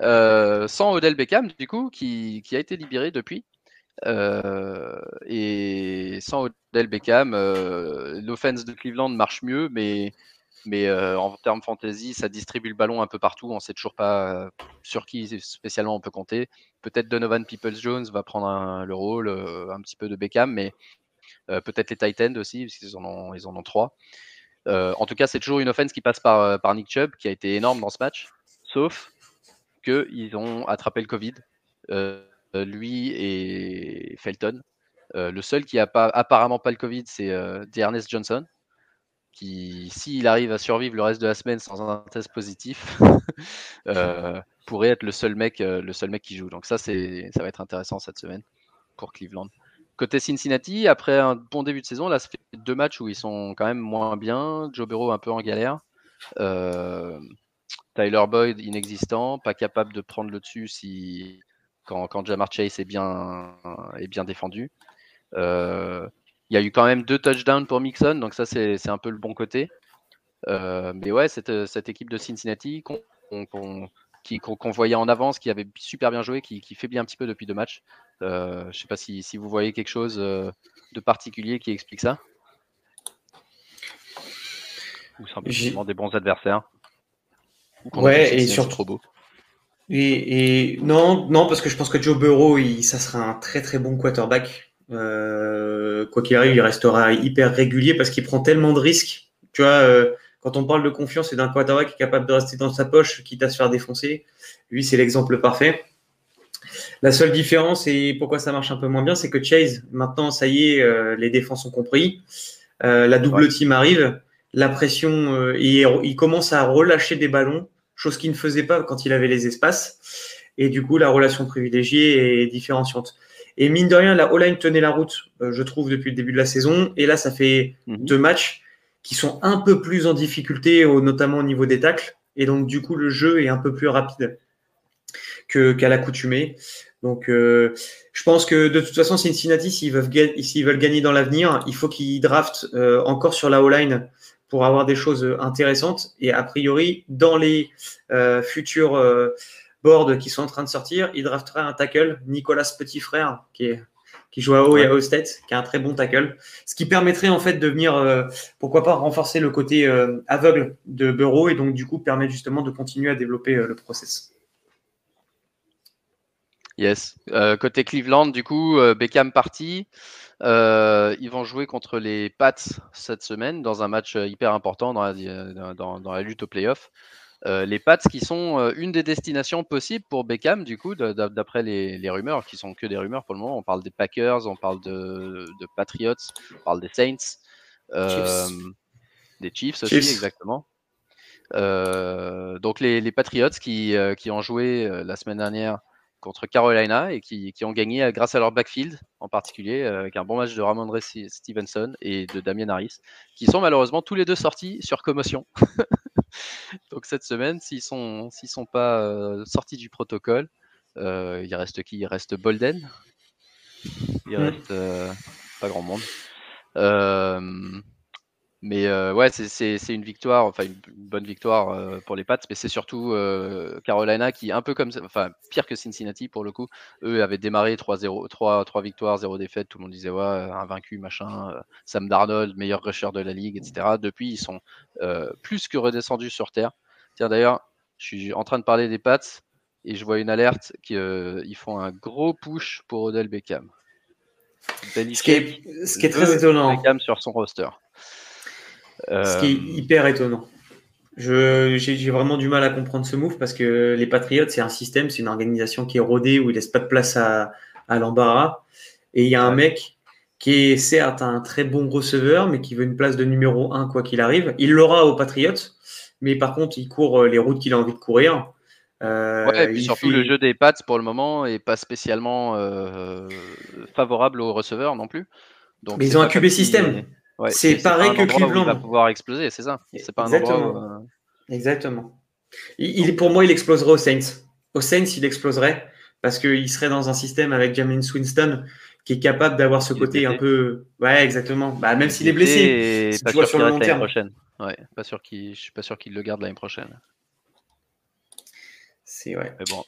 euh, sans Odell Beckham, du coup, qui, qui a été libéré depuis. Et sans Odell Beckham, l'offense de Cleveland marche mieux, mais Mais en termes fantasy, ça distribue le ballon un peu partout. On ne sait toujours pas sur qui spécialement on peut compter. Peut-être Donovan Peoples-Jones va prendre le rôle, un petit peu de Beckham, mais peut-être les Titans aussi, parce qu'ils en ont, ils en ont trois. en tout cas, c'est toujours une offense qui passe par Nick Chubb, qui a été énorme dans ce match, sauf qu'ils ont attrapé le Covid, lui et Felton. le seul qui a pas, apparemment pas le Covid, c'est Ernest Johnson, qui, s'il arrive à survivre le reste de la semaine sans un test positif, euh, pourrait être le seul mec, euh, le seul mec qui joue. Donc ça, ça va être intéressant cette semaine pour Cleveland. Côté Cincinnati, après un bon début de saison, là, ça fait deux matchs où ils sont quand même moins bien. Joe Burrow un peu en galère. Euh, Tyler Boyd inexistant, pas capable de prendre le dessus si quand, quand Jamar Chase est bien, est bien défendu. Euh, il y a eu quand même deux touchdowns pour Mixon, donc ça c'est un peu le bon côté. Euh, mais ouais, cette, cette, équipe de Cincinnati qu'on voyait en avance, qui avait super bien joué, qui, qui faiblit un petit peu depuis deux matchs. Euh, je ne sais pas si, si, vous voyez quelque chose de particulier qui explique ça. Ou simplement des bons adversaires. ouais, et surtout trop beau. Et, et, non, non, parce que je pense que Joe Burrow, il, ça sera un très très bon quarterback. Euh, quoi qu'il arrive, il restera hyper régulier parce qu'il prend tellement de risques. Tu vois, euh, quand on parle de confiance et d'un quarterback qui est capable de rester dans sa poche, quitte à se faire défoncer, lui, c'est l'exemple parfait. La seule différence et pourquoi ça marche un peu moins bien, c'est que Chase, maintenant, ça y est, euh, les défenses ont compris. la double team arrive, la pression, il commence à relâcher des ballons, chose qu'il ne faisait pas quand il avait les espaces. Et du coup, la relation privilégiée est différenciante. Et mine de rien, la O-line tenait la route, euh, je trouve, depuis le début de la saison. Et là, ça fait mhm. deux matchs qui sont un peu plus en difficulté, notamment au niveau des tacles. Et donc, du coup, le jeu est un peu plus rapide qu'à l'accoutumée. Donc, euh, je pense que de toute façon, Cincinnati, s'ils veulent, veulent, gagner dans l'avenir, il faut qu'ils draftent euh, encore sur la O-line pour avoir des choses intéressantes. Et a priori, dans les futurs board qui sont en train de sortir, il drafterait un tackle, Nicolas Petit Frère, qui, est, qui joue à Ohio State, qui a un très bon tackle. Ce qui permettrait en fait de venir, euh, pourquoi pas, renforcer le côté euh, aveugle de Burrow et donc du coup permettre justement de continuer à développer euh, le process. Yes. côté Cleveland, du coup, Beckham parti. Ils vont jouer contre les Pats cette semaine dans un match hyper important dans la, dans, dans la lutte au playoff. Euh, les Pats qui sont euh, une des destinations possibles pour Beckham, du coup, d'après les, rumeurs, qui sont que des rumeurs pour le moment. On parle des Packers, on parle de, Patriots, on parle des Saints, euh, des Chiefs aussi, exactement. donc les, Patriots qui, ont joué la semaine dernière contre Carolina et qui, ont gagné grâce à leur backfield en particulier, avec un bon match de Ramondre Stevenson et de Damien Harris, qui sont malheureusement tous les deux sortis sur commotion. Donc cette semaine, s'ils sont s'ils sont pas euh, sortis du protocole, euh, il reste qui? Il reste Bolden. Il mmh. reste euh, pas grand monde. Mais ouais, c'est une victoire, enfin une, bonne victoire pour les Pats, mais c'est surtout Carolina qui, un peu comme, enfin pire que Cincinnati pour le coup, eux avaient démarré 3-0, 3, 3 victoires, 0 défaite, tout le monde disait ouais, invaincu, machin, Sam Darnold, meilleur rusher de la ligue, etc. Depuis, ils sont plus que redescendus sur terre. Tiens, d'ailleurs, je suis en train de parler des Pats et je vois une alerte qu'ils euh, font un gros push pour Odell Beckham. ce qui est, ce qui est très étonnant. Beckham sur son roster. Ce qui est euh, hyper étonnant. J'ai vraiment du mal à comprendre ce move parce que les Patriots, c'est un système, c'est une organisation qui est rodée où il laisse pas de place à, à l'embarras. Et il y a un mec qui est certes un très bon receveur, mais qui veut une place de numéro 1 quoi qu'il arrive. Il l'aura aux Patriots mais par contre, il court euh, les routes qu'il a envie de courir. Euh, ouais, et puis surtout, le jeu des Pats pour le moment est pas spécialement euh, favorable aux receveurs non plus. Donc, mais ils ont un QB système. C'est pareil que Cleveland. Il va pouvoir exploser, c'est ça. C'est pas Exactement. Exactement. Il, pour moi, il exploserait aux Saints. Aux Saints, il exploserait parce qu'il serait dans un système avec Jamin Swinston qui est capable d'avoir ce côté un peu. Ouais, exactement. Bah, même s'il est blessé, si tu vois sur le long terme. Prochaine. Ouais, pas sûr qu'il, je suis pas sûr qu'il le garde l'année prochaine. C'est ouais. Mais bon.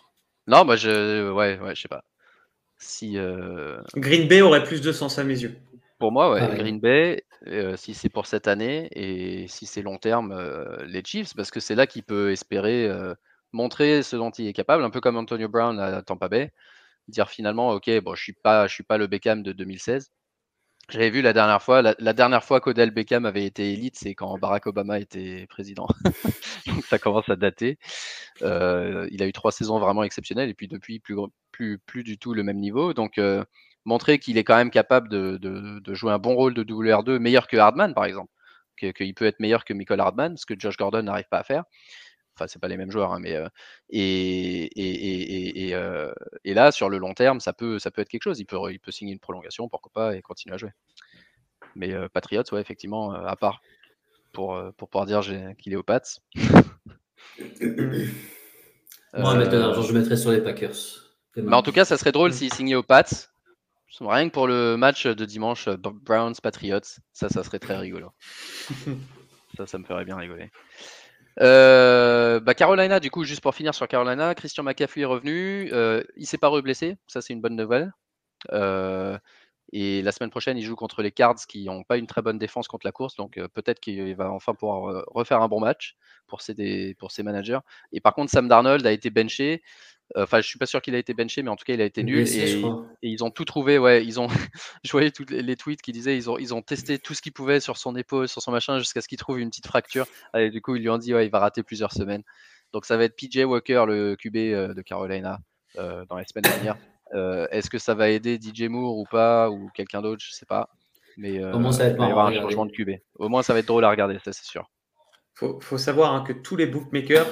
Non, bah je, ouais, ouais, je sais pas. Si. Euh, Green Bay aurait plus de sens à mes yeux. Pour moi, ouais. Green Bay, euh, si c'est pour cette année et si c'est long terme, euh, les Chiefs, parce que c'est là qu'il peut espérer euh, montrer ce dont il est capable, un peu comme Antonio Brown à Tampa Bay, dire finalement, ok, bon, je suis pas, je suis pas le Beckham de 2016. J'avais vu la dernière fois, la, la dernière fois qu'Odell Beckham avait été élite, c'est quand Barack Obama était président. Donc ça commence à dater. Il a eu trois saisons vraiment exceptionnelles et puis depuis plus, plus, plus du tout le même niveau. Donc montrer qu'il est quand même capable de, de- de jouer un bon rôle de WR2, meilleur que Hardman par exemple, que- qu'il peut être meilleur que Michael Hardman, ce que Josh Gordon n'arrive pas à faire. Enfin, c'est pas les mêmes joueurs, hein, mais euh, et, et, et, et, et, euh, et là sur le long terme, ça peut, ça peut être quelque chose. Il peut, il peut signer une prolongation, pourquoi pas, et continuer à jouer. Mais euh, Patriots, ouais, effectivement, euh, à part pour, euh, pour pouvoir dire j'ai- qu'il est aux Pats. Moi, Euh, je mettrais sur les Packers. mais en tout cas, ça serait drôle s'il signait aux Pats. Rien que pour le match de dimanche, euh, Browns Patriots, ça, ça serait très rigolo. ça, ça me ferait bien rigoler. Euh, bah Carolina, du coup, juste pour finir sur Carolina, Christian McCaffrey est revenu. Euh, il s'est pas reblessé, ça c'est une bonne nouvelle. Euh, et la semaine prochaine, il joue contre les Cards qui n'ont pas une très bonne défense contre la course, donc peut-être qu'il va enfin pouvoir refaire un bon match pour ses, pour ses managers. Et par contre, Sam Darnold a été benché. Euh, Enfin, je suis pas sûr qu'il a été benché, mais en tout cas, il a été nul. Et, ils ont tout trouvé. Ouais, ils ont. je voyais tous les, tweets qui disaient ils ont, ils ont testé tout ce qu'ils pouvaient sur son épaule, sur son machin, jusqu'à ce qu'il trouve une petite fracture. Et du coup, ils lui ont dit ouais, il va rater plusieurs semaines. Donc, ça va être PJ Walker, le QB euh, de Carolina, euh, dans les semaines à venir. Euh, Est-ce que ça va aider DJ Moore ou pas, ou quelqu'un d'autre Je sais pas. Mais euh, Au moins, ça va être il va y avoir un changement de QB. Au moins, ça va être drôle à regarder, ça c'est sûr. faut, faut savoir hein, que tous les bookmakers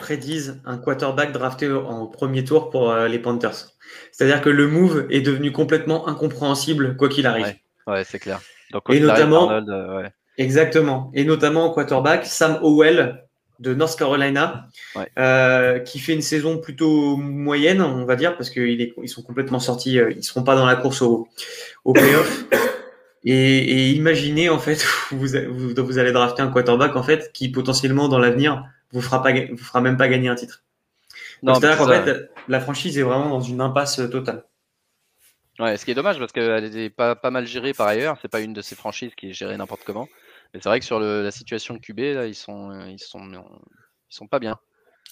prédisent un quarterback drafté en premier tour pour euh, les Panthers. C'est-à-dire que le move est devenu complètement incompréhensible quoi qu'il arrive. Ouais. Ouais, c'est clair. Donc, Et arrive, notamment- Arnold, euh, ouais. Exactement. Et notamment en quarterback, Sam Howell de North Carolina, Ouais. euh, qui fait une saison plutôt moyenne, on va dire, parce qu'ils ils sont complètement sortis, ils seront pas dans la course au, au playoff. Et, et imaginez en fait, vous, vous, vous allez drafter un quarterback en fait qui potentiellement dans l'avenir vous fera pas, vous fera même pas gagner un titre. C'est-à-dire qu'en fait, la franchise est vraiment dans une impasse totale. Ouais, ce qui est dommage parce qu'elle est pas, pas mal gérée par ailleurs. C'est pas une de ces franchises qui est gérée n'importe comment. Mais c'est vrai que sur le- la situation de QB, là, ils sont, euh, ils sont, ils sont pas bien.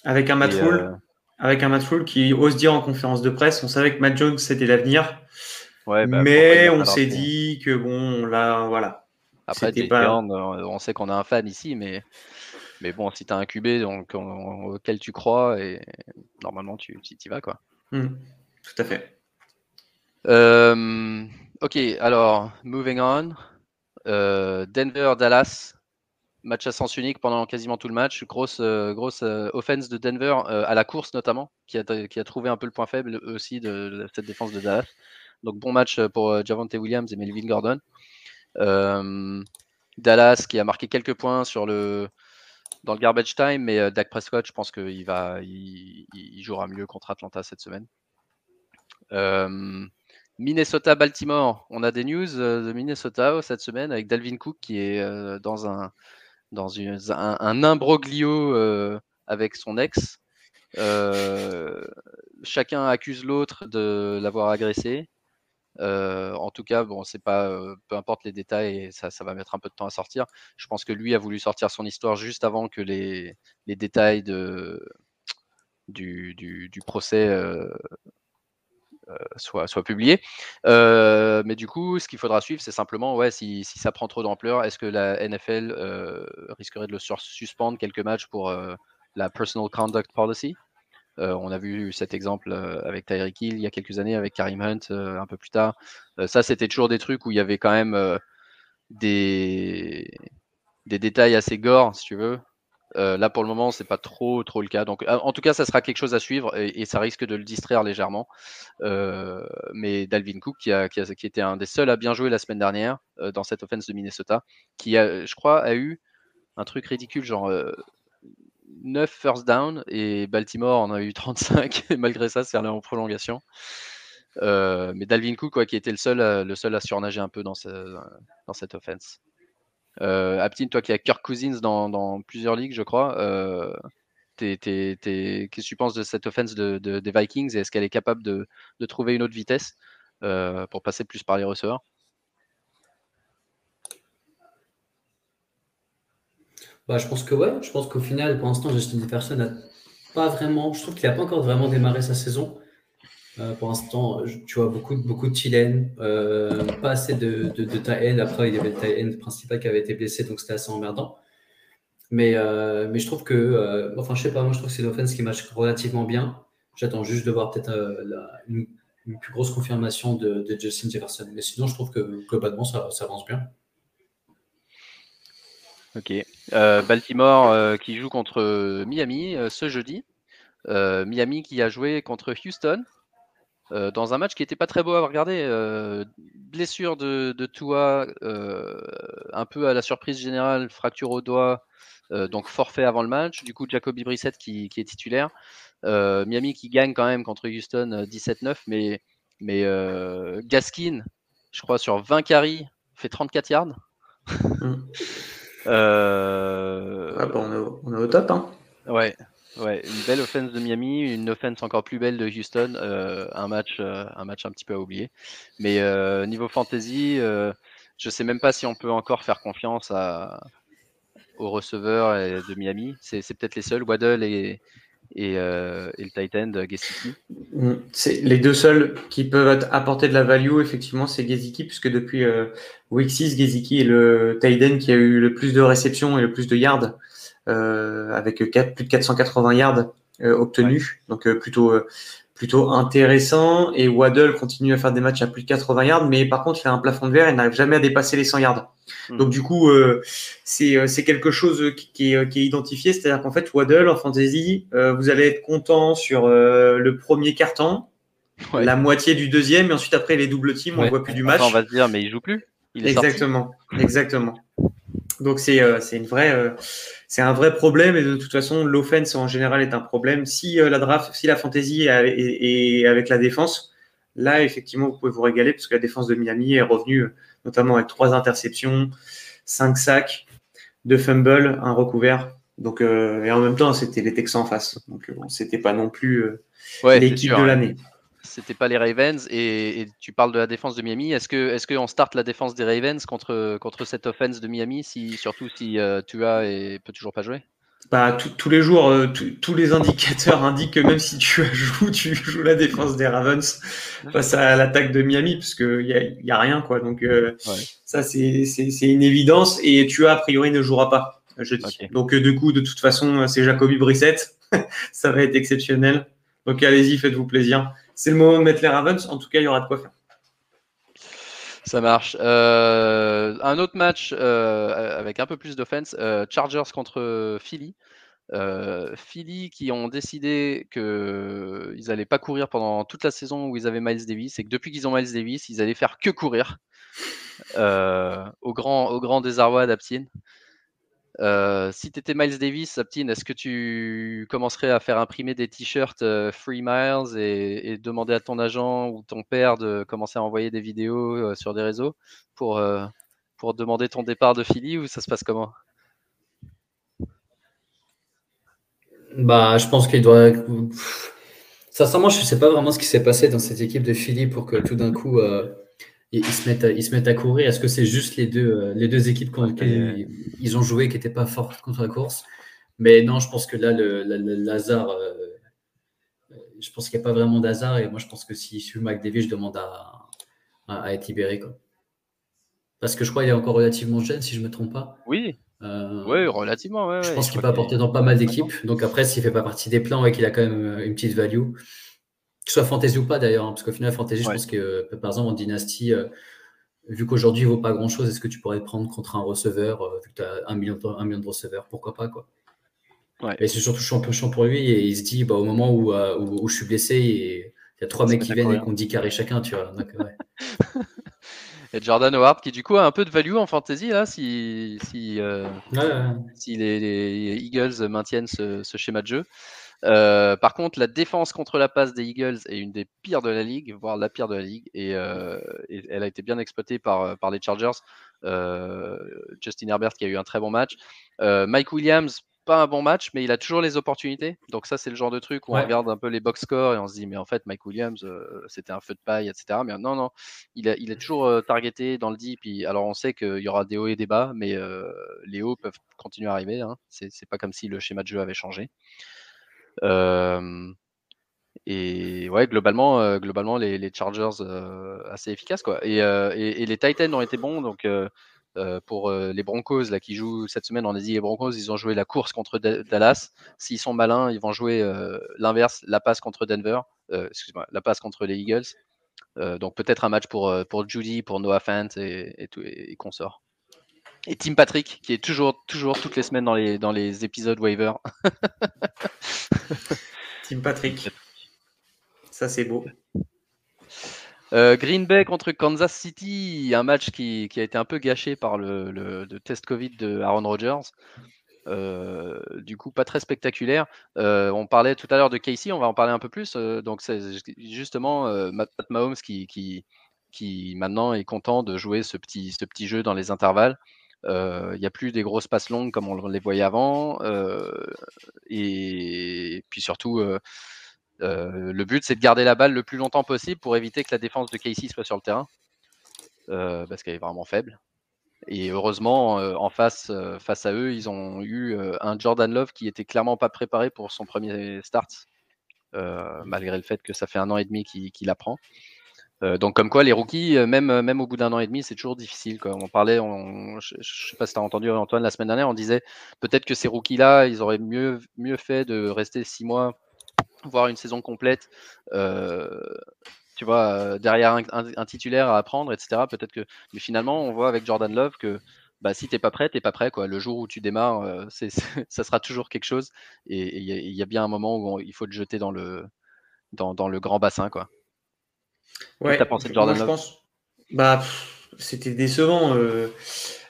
Avec un Matt Rule, euh, avec un Matt Rule qui ose dire en conférence de presse, on savait que Matt Jones c'était l'avenir, ouais, bah, mais on s'est dit que bon, là, voilà. Après, pas- euh, on sait qu'on a un fan ici, mais, mais bon, si tu as un QB donc, en- auquel tu crois, et normalement, tu y vas. Quoi. Hmm, tout à fait. Euh, ok, alors, moving on. Euh, Denver, Dallas, match à sens unique pendant quasiment tout le match. Grosse, euh, grosse offense de Denver à la course notamment, qui a, qui a trouvé un peu le point faible aussi de, de cette défense de Dallas. Donc bon match pour Javante Williams et Melvin Gordon. Dallas qui a marqué quelques points sur le dans le garbage time, mais euh, Dak Prescott, je pense qu'il il, jouera mieux contre Atlanta cette semaine. Euh, Minnesota, Baltimore, on a des news euh, de Minnesota cette semaine avec Dalvin Cook qui est dans un imbroglio avec son ex. Chacun accuse l'autre de l'avoir agressé. En tout cas, bon, c'est pas, peu importe les détails, ça, va mettre un peu de temps à sortir. Je pense que lui a voulu sortir son histoire juste avant que les, détails du, procès soient, publiés. Mais du coup, ce qu'il faudra suivre, c'est simplement, ouais, si, ça prend trop d'ampleur, est-ce que la NFL risquerait de le suspendre quelques matchs pour la Personal Conduct Policy? Euh, on a vu cet exemple euh, avec Tyreek Hill il y a quelques années, avec Karim Hunt euh, un peu plus tard. Ça, c'était toujours des trucs où il y avait quand même des, détails assez gore, si tu veux. Là, pour le moment, c'est pas trop le cas. En tout cas, ça sera quelque chose à suivre et, ça risque de le distraire légèrement. Mais Dalvin Cook, qui, a, qui, qui était un des seuls à bien jouer la semaine dernière dans cette offense de Minnesota, qui a, je crois, a eu un truc ridicule, genre 9 first down et Baltimore en a eu 35 et malgré ça c'est allé en prolongation. Euh, mais Dalvin Cook qui était le seul, à, surnager un peu dans, ce, dans cette offense. Euh, Aptine, toi qui as Kirk Cousins dans, plusieurs ligues je crois, euh, qu'est-ce que tu penses de cette offense de, de- des Vikings et est-ce qu'elle est capable de, de trouver une autre vitesse euh, pour passer plus par les receveurs? Bah, je pense que ouais. Je pense qu'au final, pour l'instant, Justin Jefferson n'a pas vraiment. Je trouve qu'il n'a pas encore vraiment démarré sa saison. Euh, pour l'instant, tu vois beaucoup, beaucoup de Chilen, euh, pas assez de, de, de Après, il y avait le tie principal qui avait été blessé, donc c'était assez emmerdant. Mais, euh, mais je trouve que, enfin, je sais pas, moi je trouve que c'est une offense qui marche relativement bien. J'attends juste de voir peut-être une, plus grosse confirmation de, Justin Jefferson. Mais sinon, je trouve que globalement, ça, ça avance bien. Ok. Baltimore qui joue contre Miami ce jeudi. Miami qui a joué contre Houston euh, dans un match qui n'était pas très beau à regarder. Euh, blessure de, de Tua, euh, un peu à la surprise générale, fracture au doigt, donc forfait avant le match. Du coup, Jacoby Brissett qui, est titulaire. Miami qui gagne quand même contre Houston 17-9, mais, mais Gaskin, je crois, sur 20 carries, fait 34 yards. Mm. Ah bah, on, est on, est au, top. Hein. Ouais, Ouais, une belle offense de Miami, une offense encore plus belle de Houston, euh, un match, euh, un match un petit peu à oublier. Mais euh, niveau fantasy, je sais même pas si on peut encore faire confiance à, aux receveurs de Miami. C'est peut-être les seuls, Waddle et, et, le Titan de Gesicki. Mm, c'est les deux seuls qui peuvent apporter de la value, effectivement, c'est Gesicki, puisque depuis week 6, Gesicki est le Titan qui a eu le plus de réceptions et le plus de yards. Euh, avec plus de 480 yards euh, obtenus, donc euh, plutôt plutôt intéressant. Et Waddle continue à faire des matchs à plus de 80 yards, mais par contre, il a un plafond de verre, il n'arrive jamais à dépasser les 100 yards. Hmm. Donc du coup, c'est quelque chose qui est, qui est identifié, c'est-à-dire qu'en fait, Waddle en fantasy, vous allez être content sur le premier carton, la moitié du deuxième, et ensuite après les doubles teams, on voit plus du match. on va se dire, mais il joue plus. Il est exactement, exactement. Donc c'est c'est une vraie c'est un vrai problème et de toute façon, l'offense en général est un problème. Si euh, la draft, si la fantasy est, avec la défense, là, effectivement, vous pouvez vous régaler parce que la défense de Miami est revenue euh, notamment avec trois interceptions, cinq sacs, deux fumbles, un recouvert. Donc, euh, et en même temps, c'était les Texans en face. Donc, bon, c'était pas non plus l'équipe de l'année c'était pas les Ravens. Et, tu parles de la défense de Miami. Est-ce que est-ce qu'on start la défense des Ravens contre contre cette offense de Miami, si surtout si euh, Tua et peut toujours pas jouer? Bah, tous les jours, euh, tous les indicateurs indiquent que même si tu joues, tu joues la défense des Ravens face à l'attaque de Miami, parce qu'il n'y a, y a rien. quoi. Donc, euh, ça, c'est une évidence. Et Tua, a priori, ne jouera pas jeudi. Donc, du coup, de toute façon, c'est Jacoby Brissett. ça va être exceptionnel. Donc, allez-y, faites-vous plaisir c'est le moment de mettre les Ravens. En tout cas, il y aura de quoi faire. Ça marche. Euh, un autre match euh, avec un peu plus d'offense, euh, Chargers contre Philly. Philly qui ont décidé qu'ils n'allaient pas courir pendant toute la saison où ils avaient Miles Davis et que depuis qu'ils ont Miles Davis, ils allaient faire que courir au, grand, au grand désarroi d'Aptine. Euh, si tu étais Miles Davis, Aptine, est-ce que tu commencerais à faire imprimer des t-shirts euh, Free Miles et, demander à ton agent ou ton père de commencer à envoyer des vidéos euh, sur des réseaux pour, pour demander ton départ de Philly ou ça se passe comment? Bah, je pense qu'il doit. Sincèrement, je ne sais pas vraiment ce qui s'est passé dans cette équipe de Philly pour que tout d'un coup ils, se mettent à, ils se mettent à courir. Est-ce que c'est juste les deux, euh, les deux équipes contre lesquelles ils, ont joué qui n'étaient pas fortes contre la course? Mais non, je pense que là, le, hasard, euh, je pense qu'il n'y a pas vraiment d'hasard. Et moi, je pense que si je suis McDavid, je demande à, à, être libéré. Quoi. Parce que je crois qu'il est encore relativement jeune, si je ne me trompe pas. Oui. Euh, oui, relativement. je pense qu'il peut apporter dans pas mal d'équipes. Donc après, s'il ne fait pas partie des plans et qu'il a quand même une petite value, que ce soit fantasy ou pas d'ailleurs, hein, parce qu'au final, fantasy, je pense que euh, par exemple en dynastie, euh, vu qu'aujourd'hui il vaut pas grand chose, est-ce que tu pourrais prendre contre un receveur, euh, vu que tu as un million, de, un million de receveurs, pourquoi pas quoi? Et c'est surtout chiant pour lui et il se dit bah, au moment où, où, je suis blessé, il y a trois mecs qui viennent et qu'on dit carré chacun, tu vois. et Jordan Howard qui du coup a un peu de value en fantasy là si, si, si les, Eagles maintiennent ce, ce, schéma de jeu. Euh, par contre, la défense contre la passe des Eagles est une des pires de la ligue, voire la pire de la ligue, et, euh, elle a été bien exploitée par, euh, par les Chargers. Justin Herbert qui a eu un très bon match. Mike Williams, pas un bon match, mais il a toujours les opportunités. Donc ça, c'est le genre de truc où on regarde un peu les box scores et on se dit, mais en fait, Mike Williams, euh, c'était un feu de paille, etc. Mais non, non, il, il est toujours euh, targeté dans le deep. alors on sait qu'il y aura des hauts et des bas, mais euh, les hauts peuvent continuer à arriver. Hein. C'est pas comme si le schéma de jeu avait changé. Et ouais, globalement, globalement les, Chargers assez efficaces quoi. Et, et, les Titans ont été bons, donc euh, pour euh, les Broncos là, qui jouent cette semaine, on a dit les Broncos, ils ont joué la course contre Dallas. S'ils sont malins, ils vont jouer euh, l'inverse, la passe contre Denver, excuse-moi, la passe contre les Eagles. donc peut-être un match pour, pour Judy, pour Noah Fant et, et, tout, et, consorts. Et Tim Patrick, qui est toujours, toujours toutes les semaines dans les, dans les épisodes waiver. Tim Patrick. Ça, c'est beau. Euh, Green Bay contre Kansas City, un match qui, a été un peu gâché par le, test Covid de Aaron Rodgers. Euh, du coup, pas très spectaculaire. Euh, on parlait tout à l'heure de Casey, on va en parler un peu plus. donc, c'est justement Matt Mahomes qui, qui, maintenant est content de jouer ce petit, ce petit jeu dans les intervalles. Il n'y a plus des grosses passes longues comme on les voyait avant. et puis surtout, euh, le but, c'est de garder la balle le plus longtemps possible pour éviter que la défense de Casey soit sur le terrain, euh, parce qu'elle est vraiment faible. Et heureusement, euh, en face, face à eux, ils ont eu un Jordan Love qui était clairement pas préparé pour son premier start, malgré le fait que ça fait un an et demi qu'il apprend. Donc comme quoi les rookies, même, même au bout d'un an et demi, c'est toujours difficile. On parlait, je ne sais pas si tu as entendu Antoine la semaine dernière, on disait peut-être que ces rookies-là, ils auraient mieux, mieux fait de rester six mois voir une saison complète, euh, tu vois, euh, derrière un, titulaire à apprendre, etc. Peut-être mais finalement, on voit avec Jordan Love que bah, si t'es pas prêt, t'es pas prêt. Quoi. Le jour où tu démarres, euh, ça sera toujours quelque chose. Et il y, a bien un moment où il faut te jeter dans le, dans le grand bassin. Quoi. Ouais, t'as pensé de Jordan Love pense... Bah, c'était décevant.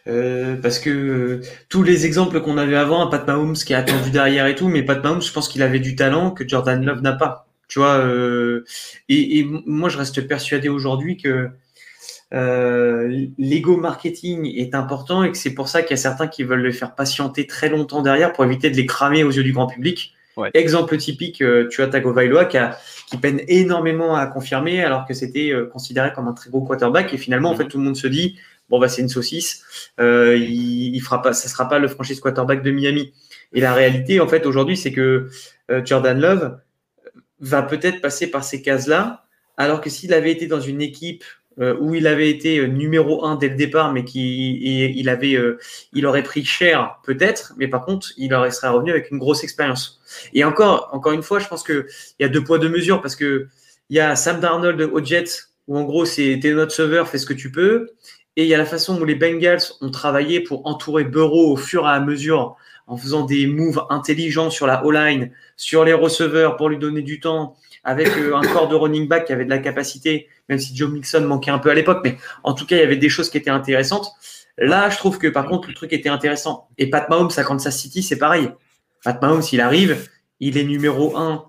Euh, parce que euh, tous les exemples qu'on avait avant, Pat Mahomes qui a attendu derrière et tout, mais Pat Mahomes, je pense qu'il avait du talent que Jordan Love n'a pas. Tu vois, euh, et, et, moi je reste persuadé aujourd'hui que l'ego marketing est important et que c'est pour ça qu'il y a certains qui veulent le faire patienter très longtemps derrière pour éviter de les cramer aux yeux du grand public. Exemple typique, tu as Tagovailoa qui, a, qui peine énormément à confirmer alors que c'était considéré comme un très beau quarterback et finalement en mhm. fait tout le monde se dit bon bah c'est une saucisse, euh, il, il fera pas, ça sera pas le franchise quarterback de Miami. Et la réalité en fait aujourd'hui c'est que euh, Jordan Love va peut-être passer par ces cases-là, alors que s'il avait été dans une équipe euh, où il avait été numéro un dès le départ, mais qui il avait, il aurait pris cher peut-être, mais par contre il aurait serait revenu avec une grosse expérience. Et encore, encore une fois, je pense que il y a deux poids deux mesures parce que il y a Sam Darnold au Jets où en gros c'est t'es notre sauveur, fais ce que tu peux, et il y a la façon dont les Bengals ont travaillé pour entourer Burrow au fur et à mesure en faisant des moves intelligents sur la O-line, sur les receveurs pour lui donner du temps, avec euh, un corps de running back qui avait de la capacité, même si Joe Mixon manquait un peu à l'époque, mais en tout cas, il y avait des choses qui étaient intéressantes. Là, je trouve que par contre, le truc était intéressant. Et Pat Mahomes à Kansas City, c'est pareil. Pat Mahomes, il arrive, il est numéro 1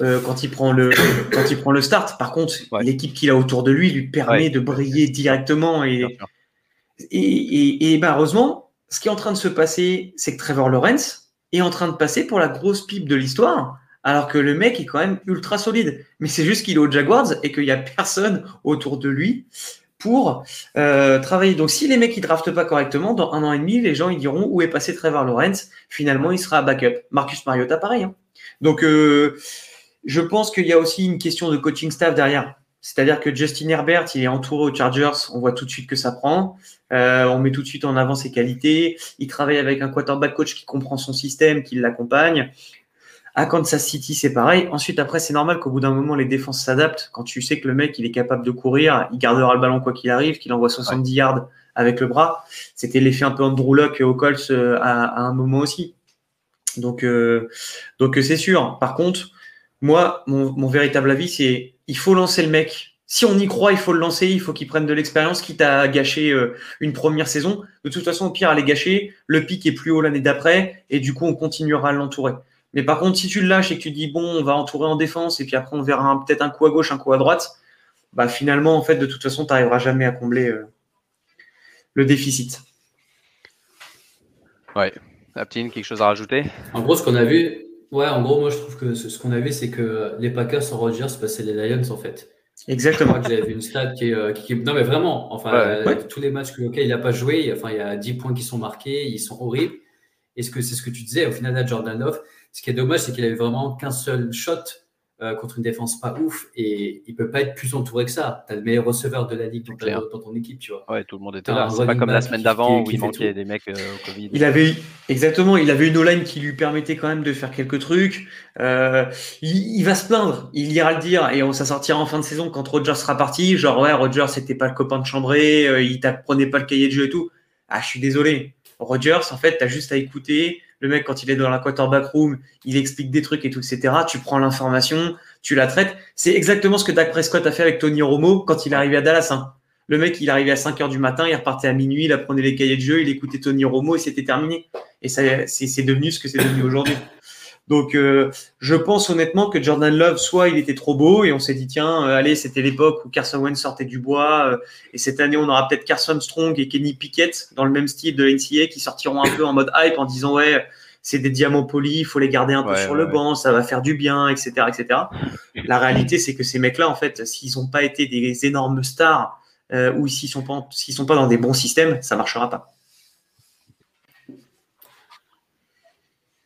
euh, quand, il prend le, quand il prend le start. Par contre, l'équipe qu'il a autour de lui lui permet de briller directement. Et, et, et, heureusement, ce qui est en train de se passer, c'est que Trevor Lawrence est en train de passer pour la grosse pipe de l'histoire, alors que le mec est quand même ultra solide. Mais c'est juste qu'il est aux Jaguars et qu'il n'y a personne autour de lui pour euh, travailler. Donc, si les mecs ils draftent pas correctement, dans un an et demi, les gens ils diront où est passé Trevor Lawrence? Finalement, il sera à backup. Marcus Mariota, pareil. Hein. Donc, euh, je pense qu'il y a aussi une question de coaching staff derrière. C'est-à-dire que Justin Herbert, il est entouré aux Chargers. On voit tout de suite que ça prend. Euh, on met tout de suite en avant ses qualités. Il travaille avec un quarterback coach qui comprend son système, qui l'accompagne. À Kansas City, c'est pareil. Ensuite, après, c'est normal qu'au bout d'un moment, les défenses s'adaptent. Quand tu sais que le mec, il est capable de courir, il gardera le ballon quoi qu'il arrive, qu'il envoie 70 yards avec le bras. C'était l'effet un peu Andrew Luck au Colts euh, à, un moment aussi. Donc, euh, donc c'est sûr. Par contre, moi, mon, véritable avis, c'est il faut lancer le mec. Si on y croit, il faut le lancer. Il faut qu'il prenne de l'expérience, quitte à gâcher euh, une première saison. De toute façon, au pire, à les gâcher, le pic est plus haut l'année d'après, et du coup, on continuera à l'entourer. Mais par contre, si tu le lâches et que tu dis, bon, on va entourer en défense et puis après on verra peut-être un coup à gauche, un coup à droite, bah finalement, en fait, de toute façon, tu n'arriveras jamais à combler euh, le déficit. Ouais. Aptine, quelque chose à rajouter? En gros, ce qu'on a vu, ouais, en gros, moi je trouve que ce, qu'on a vu, c'est que les Packers sans Rodgers, bah, c'est les Lions en fait. Exactement. Je j'avais vu une stat qui est, qui, Non, mais vraiment, enfin, euh, tous les matchs auxquels il n'a pas joué, enfin, il y a 10 points qui sont marqués, ils sont horribles. Et ce que c'est ce que tu disais, au final, à Jordan Love, ce qui est dommage, c'est qu'il avait vraiment qu'un seul shot euh, contre une défense pas ouf et il peut pas être plus entouré que ça. Tu as le meilleur receveur de la ligue dans, ton équipe, tu vois. Ouais, tout le monde était là. C'est pas comme la semaine d'avant où il manquait des mecs euh, au Covid. Il avait exactement, il avait une O-line qui lui permettait quand même de faire quelques trucs. Euh, il, va se plaindre, il ira le dire et on ça sortira en fin de saison quand Roger sera parti. Genre ouais, Roger c'était pas le copain de chambré, il t'apprenait pas le cahier de jeu et tout. Ah, je suis désolé. Rogers, en fait, tu as juste à écouter, le mec, quand il est dans la quarterback room, il explique des trucs et tout, etc. Tu prends l'information, tu la traites. C'est exactement ce que Dak Prescott a fait avec Tony Romo quand il est arrivé à Dallas. Hein. Le mec, il arrivait à 5 heures du matin, il repartait à minuit, il apprenait les cahiers de jeu, il écoutait Tony Romo et c'était terminé. Et ça, c'est devenu ce que c'est devenu aujourd'hui. Donc, euh, je pense honnêtement que Jordan Love, soit il était trop beau et on s'est dit, tiens, euh, allez, c'était l'époque où Carson Wentz sortait du bois. Euh, et cette année, on aura peut-être Carson Strong et Kenny Pickett dans le même style de l'NCA qui sortiront un peu en mode hype en disant, ouais, c'est des diamants polis, il faut les garder un peu sur le banc, ça va faire du bien, etc., etc. La réalité, c'est que ces mecs-là, en fait, s'ils n'ont pas été des énormes stars ou s'ils sont pas, s'ils sont pas dans des bons systèmes, ça marchera pas.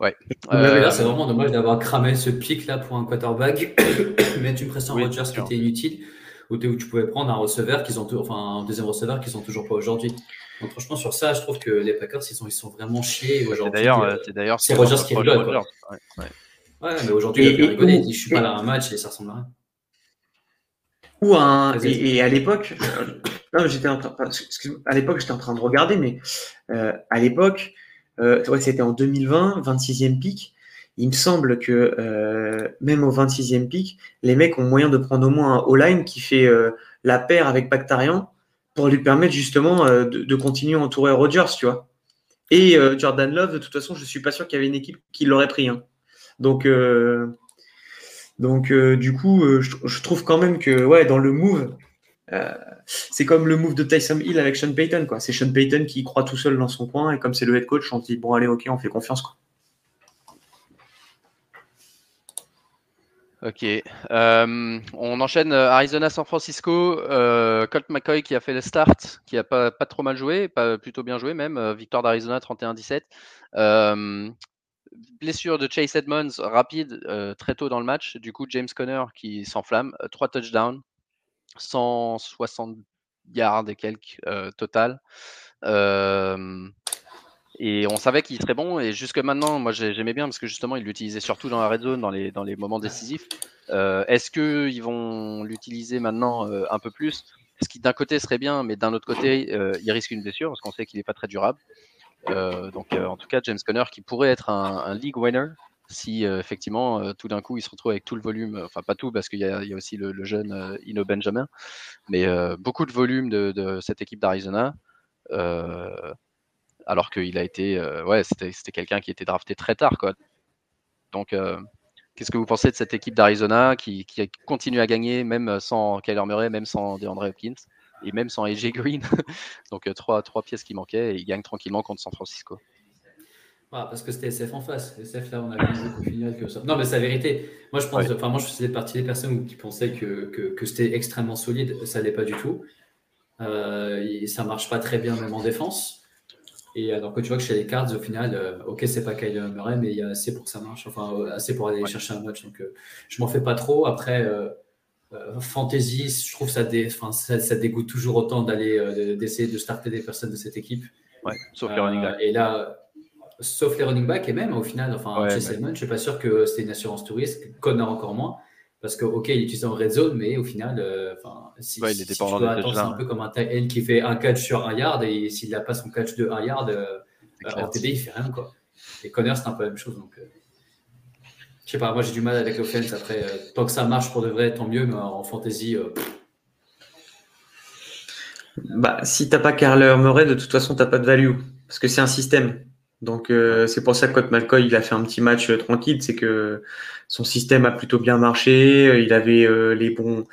Ouais. Euh, c'est vraiment dommage d'avoir cramé ce pic là pour un quarterback, mettre une pression oui, Rogers qui était inutile, ou où tu pouvais prendre un receveur qu'ils ont, enfin un deuxième receveur qu'ils ont toujours pas aujourd'hui. Donc franchement sur ça, je trouve que les Packers ils sont, ils sont vraiment chiés aujourd'hui. D'ailleurs, euh, c'est d'ailleurs c'est Rogers qui rigole. Ouais, ouais. ouais, mais aujourd'hui il a rigolé. Il dit je suis pas là à un match et ça ressemble à rien. Ou un et, à l'époque, euh, non j'étais en train, à l'époque j'étais en train de regarder, mais euh, à l'époque euh, c'était en 2020, 26e pic. Il me semble que euh, même au 26e pic, les mecs ont moyen de prendre au moins un all-line qui fait euh, la paire avec Bactarian pour lui permettre justement de, continuer à entourer Rodgers, tu vois. Et Jordan Love, de toute façon, je ne suis pas sûr qu'il y avait une équipe qui l'aurait pris. Hein. Donc, donc du coup, je, je, trouve quand même que ouais, dans le move, euh, c'est comme le move de Tyson Hill avec Sean Payton. C'est Sean Payton qui croit tout seul dans son coin et comme c'est le head coach, on dit bon allez ok, on fait confiance. Quoi. Ok. Euh, on enchaîne euh, Arizona-San Francisco. Colt McCoy qui a fait le start, qui a pas, pas trop mal joué, pas plutôt bien joué même. victoire d'Arizona 31-17. blessure de Chase Edmonds rapide très tôt dans le match. Du coup, James Conner qui s'enflamme. trois touchdowns. 160 yards et quelques euh, total. et on savait qu'il serait bon. Et jusque maintenant, moi j'aimais bien parce que justement, il l'utilisait surtout dans la red zone, dans les, moments décisifs. Euh, est-ce qu'ils vont l'utiliser maintenant euh, un peu plus? Ce qui d'un côté serait bien, mais d'un autre côté, il risque une blessure parce qu'on sait qu'il n'est pas très durable. donc en tout cas, James Conner qui pourrait être un league winner si euh, effectivement euh, tout d'un coup il se retrouve avec tout le volume, enfin pas tout parce qu'il y, a aussi le, jeune euh, Ino Benjamin, mais beaucoup de volume de, cette équipe d'Arizona. alors qu'il a été, ouais, c'était quelqu'un qui était drafté très tard, quoi. Donc, qu'est-ce que vous pensez de cette équipe d'Arizona qui, continue à gagner, même sans Kyler Murray, même sans DeAndre Hopkins et même sans AJ Green? Donc, trois, trois pièces qui manquaient et ils gagnent tranquillement contre San Francisco. Ah, parce que c'était SF en face. SF, là, on a vu au final que ça. Non, mais c'est la vérité. Moi, je pense, enfin, moi, je faisais partie des personnes qui pensaient que, que, c'était extrêmement solide. Ça l'est pas du tout. Euh, ça marche pas très bien, même en défense. Et alors que tu vois que chez les Cards, au final, euh, ok, c'est pas Kyle Murray, mais il y a assez pour que ça marche. Enfin, euh, assez pour aller chercher un match. Donc, euh, je m'en fais pas trop. Après, fantasy, je trouve ça, dé... enfin, ça, ça, dégoûte toujours autant d'aller d'essayer de starter des personnes de cette équipe. Ouais, sauf les running Et là, sauf les running backs et même au final, enfin, chez Selman, je suis pas sûr que c'était une assurance touriste, Connor encore moins, parce que ok, il utilise en red zone, mais au final, euh, enfin, si, il tu attendre, c'est un peu comme un tight qui fait un catch sur un yard et s'il n'a pas son catch de un yard euh, en TD, il fait rien quoi. Et Connor, c'est un peu la même chose donc. Euh, je sais pas, moi j'ai du mal avec l'offense. Après, tant que ça marche pour de vrai, tant mieux, mais en fantasy. Bah, si t'as pas Carler Murray, de toute façon, t'as pas de value. Parce que c'est un système. Donc euh, c'est pour ça que Colt McCoy il a fait un petit match euh, tranquille, c'est que son système a plutôt bien marché, euh, il avait les bons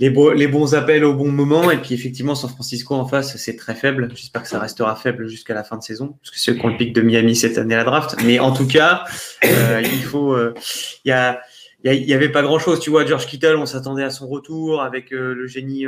les, les bons appels au bon moment et puis effectivement San Francisco en face c'est très faible. J'espère que ça restera faible jusqu'à la fin de saison parce que c'est le pic de Miami cette année la draft. Mais en tout cas il faut il y a il y, avait pas grand chose, tu vois. George Kittle, on s'attendait à son retour avec le génie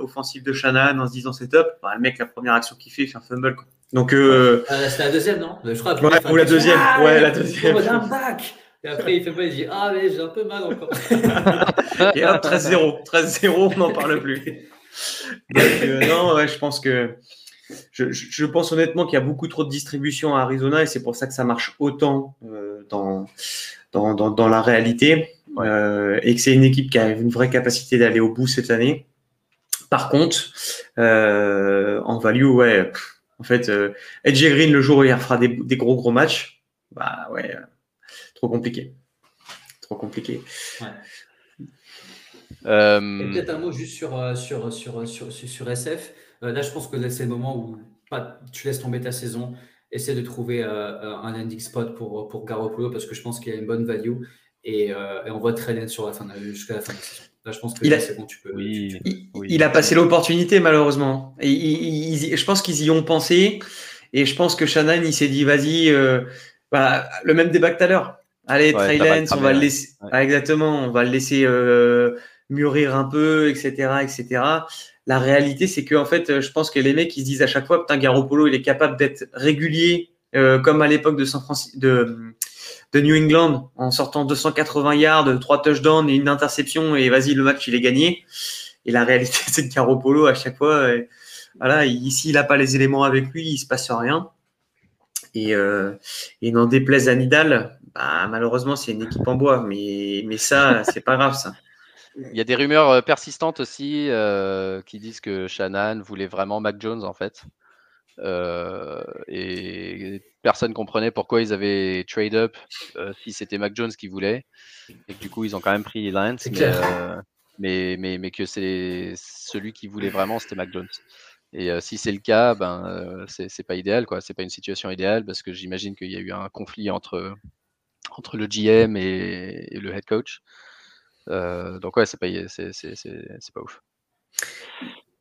offensif de Shannon en se disant c'est top. Bah, le mec, la première action qu'il fait, il fait un fumble. Quoi. Donc, euh... Ah, c'était la deuxième, non? Je crois. Ouais, ou la deuxième. Ah, ouais, la deuxième. un bac. Et après, il fait pas, il dit Ah, mais j'ai un peu mal encore. Et hop, 13-0. 13-0, on n'en parle plus. Donc, euh, non, ouais, je pense que. Je, je pense honnêtement qu'il y a beaucoup trop de distribution à Arizona et c'est pour ça que ça marche autant euh, dans, dans, dans, dans, la réalité euh, et que c'est une équipe qui a une vraie capacité d'aller au bout cette année. Par contre, euh, en value, ouais. En fait, euh, Edge Green, le jour où il fera des, gros gros matchs, bah ouais, euh, trop compliqué. Trop compliqué. Euh, peut-être un mot juste sur, sur, sur, sur, SF. là, je pense que c'est le moment où pas, tu laisses tomber ta saison. Essaie de trouver un landing spot pour, pour Garoppolo parce que je pense qu'il y a une bonne value et, on voit très net sur la fin jusqu'à la fin de la saison je pense que il a, tu peux. il, a passé l'opportunité, malheureusement. Et je pense qu'ils y ont pensé. Et je pense que Shannon, il s'est dit, vas-y, euh, bah, le même débat que tout à l'heure. Allez, ouais, on va le laisser. Ah, exactement, on va le laisser euh, mûrir un peu, etc., etc. La réalité, c'est que en fait, je pense que les mecs, ils se disent à chaque fois, putain, Garoppolo, il est capable d'être régulier, euh, comme à l'époque de San Francisco, de New England en sortant 280 yards, trois touchdowns et une interception et vas-y le match il est gagné. Et la réalité c'est que Garoppolo à chaque fois, euh, voilà, ici il n'a pas les éléments avec lui, il se passe rien. Et, euh, n'en déplaise à Nidal, bah, malheureusement c'est une équipe en bois, mais, mais ça c'est pas grave ça. Il y a des rumeurs euh, persistantes aussi euh, qui disent que Shannon voulait vraiment Mac Jones en fait. Euh, et personne comprenait pourquoi ils avaient trade up euh, si c'était Mac Jones qui voulait. Et du coup, ils ont quand même pris Lance. Euh, mais, mais, mais, que c'est celui qui voulait vraiment, c'était Mac Jones. Et si c'est le cas, ben c'est pas idéal, quoi. C'est pas une situation idéale parce que j'imagine qu'il y a eu un conflit entre entre le GM et, le head coach. Donc ouais, c'est pas c'est pas ouf.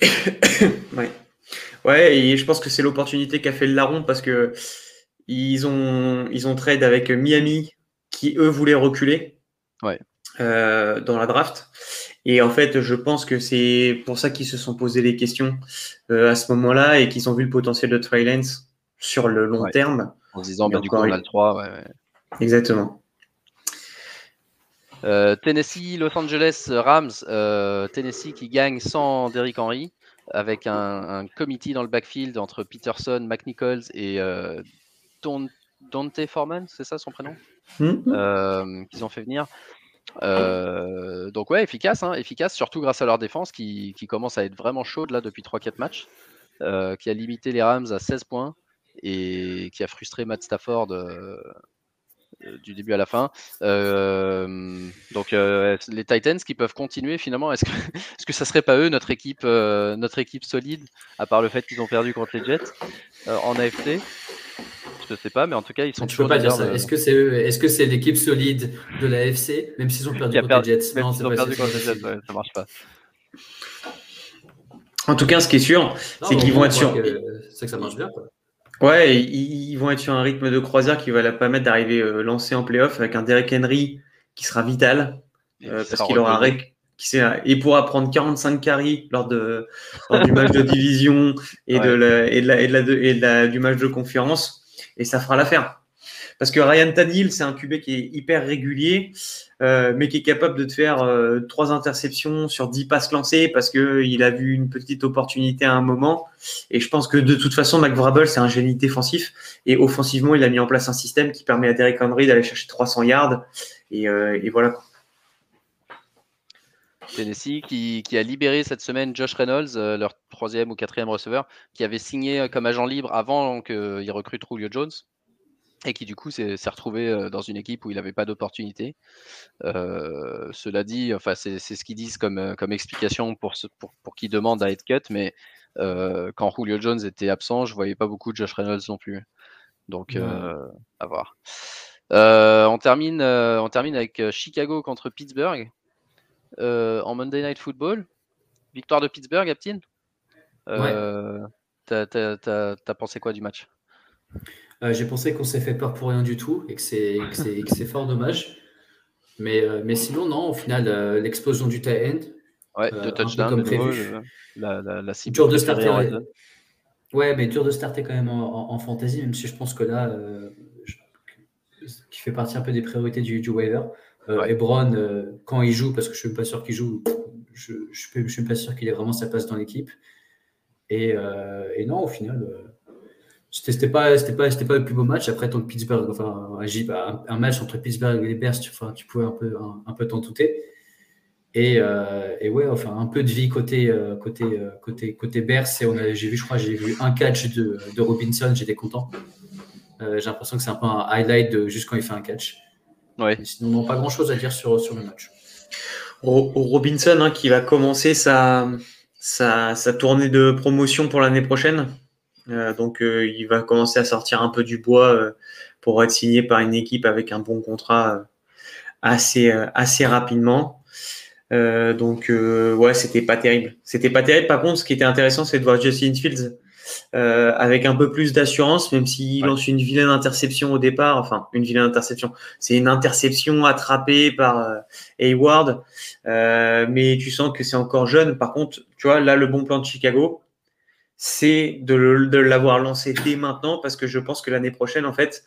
ouais. Ouais, et je pense que c'est l'opportunité qu'a fait le larron parce que ils ont, ils ont trade avec Miami qui eux voulaient reculer ouais. euh, dans la draft. Et en fait, je pense que c'est pour ça qu'ils se sont posé les questions euh, à ce moment-là et qu'ils ont vu le potentiel de Trey Lance sur le long terme. En se disant, bah, du coup, on a le 3. Ouais, Exactement. Euh, Tennessee, Los Angeles Rams, euh, Tennessee qui gagne sans Derrick Henry avec un, un committee dans le backfield entre Peterson, McNichols et euh, Dante Foreman, c'est ça son prénom? Hmm. euh, Qu'ils ont fait venir. Donc ouais, efficace, hein, efficace, surtout grâce à leur défense qui, qui commence à être vraiment chaude là depuis 3-4 matchs, qui a limité les Rams à 16 points et qui a frustré Matt Stafford du début à la fin. Euh, donc euh, les Titans qui peuvent continuer finalement, est-ce que, est-ce que ça serait pas eux notre équipe, notre équipe solide, à part le fait qu'ils ont perdu contre les Jets en AFC Je sais pas, mais en ça ils sont. Tu peux pas dire ça. Est-ce que c'est Est-ce que c'est l'équipe solide de l'AFC, même s'ils ont perdu contre les Jets? Non, c'est pas perdu contre les Jets, ça marche pas. En tout cas, ce qui est sûr, c'est qu'ils vont être sur. C'est que ça marche bien. Quoi. Ouais, ils, vont être sur un rythme de croisière qui va leur permettre d'arriver euh, lancé en playoff avec un Derek Henry qui sera vital euh, parce qu'il aura qui et pourra prendre 45 carries lors de du match de division et de la, et de la, et de la, et de la, du match de conférence et ça fera l'affaire. Parce que Ryan Tannehill, c'est un QB qui est hyper régulier, euh, mais qui est capable de te faire euh, trois interceptions sur dix passes lancées parce qu'il a vu une petite opportunité à un moment. Et je pense que de toute façon, McVrabble, c'est un génie défensif. Et offensivement, il a mis en place un système qui permet à Derek Henry d'aller chercher 300 yards. Et, euh, et voilà. Tennessee qui, qui, a libéré cette semaine Josh Reynolds, leur troisième ou quatrième receveur, qui avait signé comme agent libre avant qu'il recrute Julio Jones et qui du coup s'est retrouvé dans une équipe où il n'avait pas d'opportunité. Euh, cela dit, enfin, c'est ce qu'ils disent comme, comme explication pour, ce, pour, pour qui demande à être cut, mais euh, quand Julio Jones était absent, je voyais pas beaucoup de Josh Reynolds non plus. Donc, Ouais. euh, à voir. Euh, on, termine, euh, on termine avec euh, Chicago contre Pittsburgh euh, en Monday Night Football. Victoire de Pittsburgh, Aptine euh, t'as- t'as pensé quoi du match? Euh, J'ai pensé qu'on s'est fait peur pour rien du tout et que c'est que c'est- que c'est fort dommage. Mais, euh, mais sinon, non, au final, euh, l'explosion du tight end. Ouais, touchdowns, comme nouveau, prévu. la, la, la cible Dur de starter. ouais. mais dur de starter quand même en, en- en fantasy, même si je pense que là, je- qui fait partie un peu des priorités du, du waiver. Ouais. Ebron, quand il joue, parce que je suis même pas sûr qu'il joue, je ne suis- suis pas sûr qu'il ait vraiment sa place dans l'équipe. Et, et non, au final, c'était pas, c'était pas, c'était pas le plus beau match. Après, tant que Pittsburgh, enfin, un, match entre Pittsburgh et les Bears, tu, enfin, tu pouvais un peu, un, un peu t'en douter. Et, euh, et ouais, enfin, un peu de vie côté, euh, côté, euh, côté, côté Bears. Et on j'ai vu, je crois, j'ai vu un catch de, de Robinson, j'étais content. Euh, j'ai l'impression que c'est un peu un highlight de juste quand il fait un catch. Ouais. Mais sinon, non, pas grand chose à dire sur, sur le match. Ro- Robinson hein, qui va commencer sa, sa, sa tournée de promotion pour l'année prochaine. Euh, donc euh, il va commencer à sortir un peu du bois euh, pour être signé par une équipe avec un bon contrat euh, assez, euh, assez rapidement. Euh, donc euh, ouais, c'était pas terrible. C'était pas terrible. Par contre, ce qui était intéressant, c'est de voir Justin Fields euh, avec un peu plus d'assurance, même s'il Ouais. lance une vilaine interception au départ. Enfin, une vilaine interception. C'est une interception attrapée par Hayward. Euh, mais tu sens que c'est encore jeune. Par contre, tu vois, là, le bon plan de Chicago, c'est de, l'avoir lancé dès maintenant parce que je pense que l'année prochaine, en fait,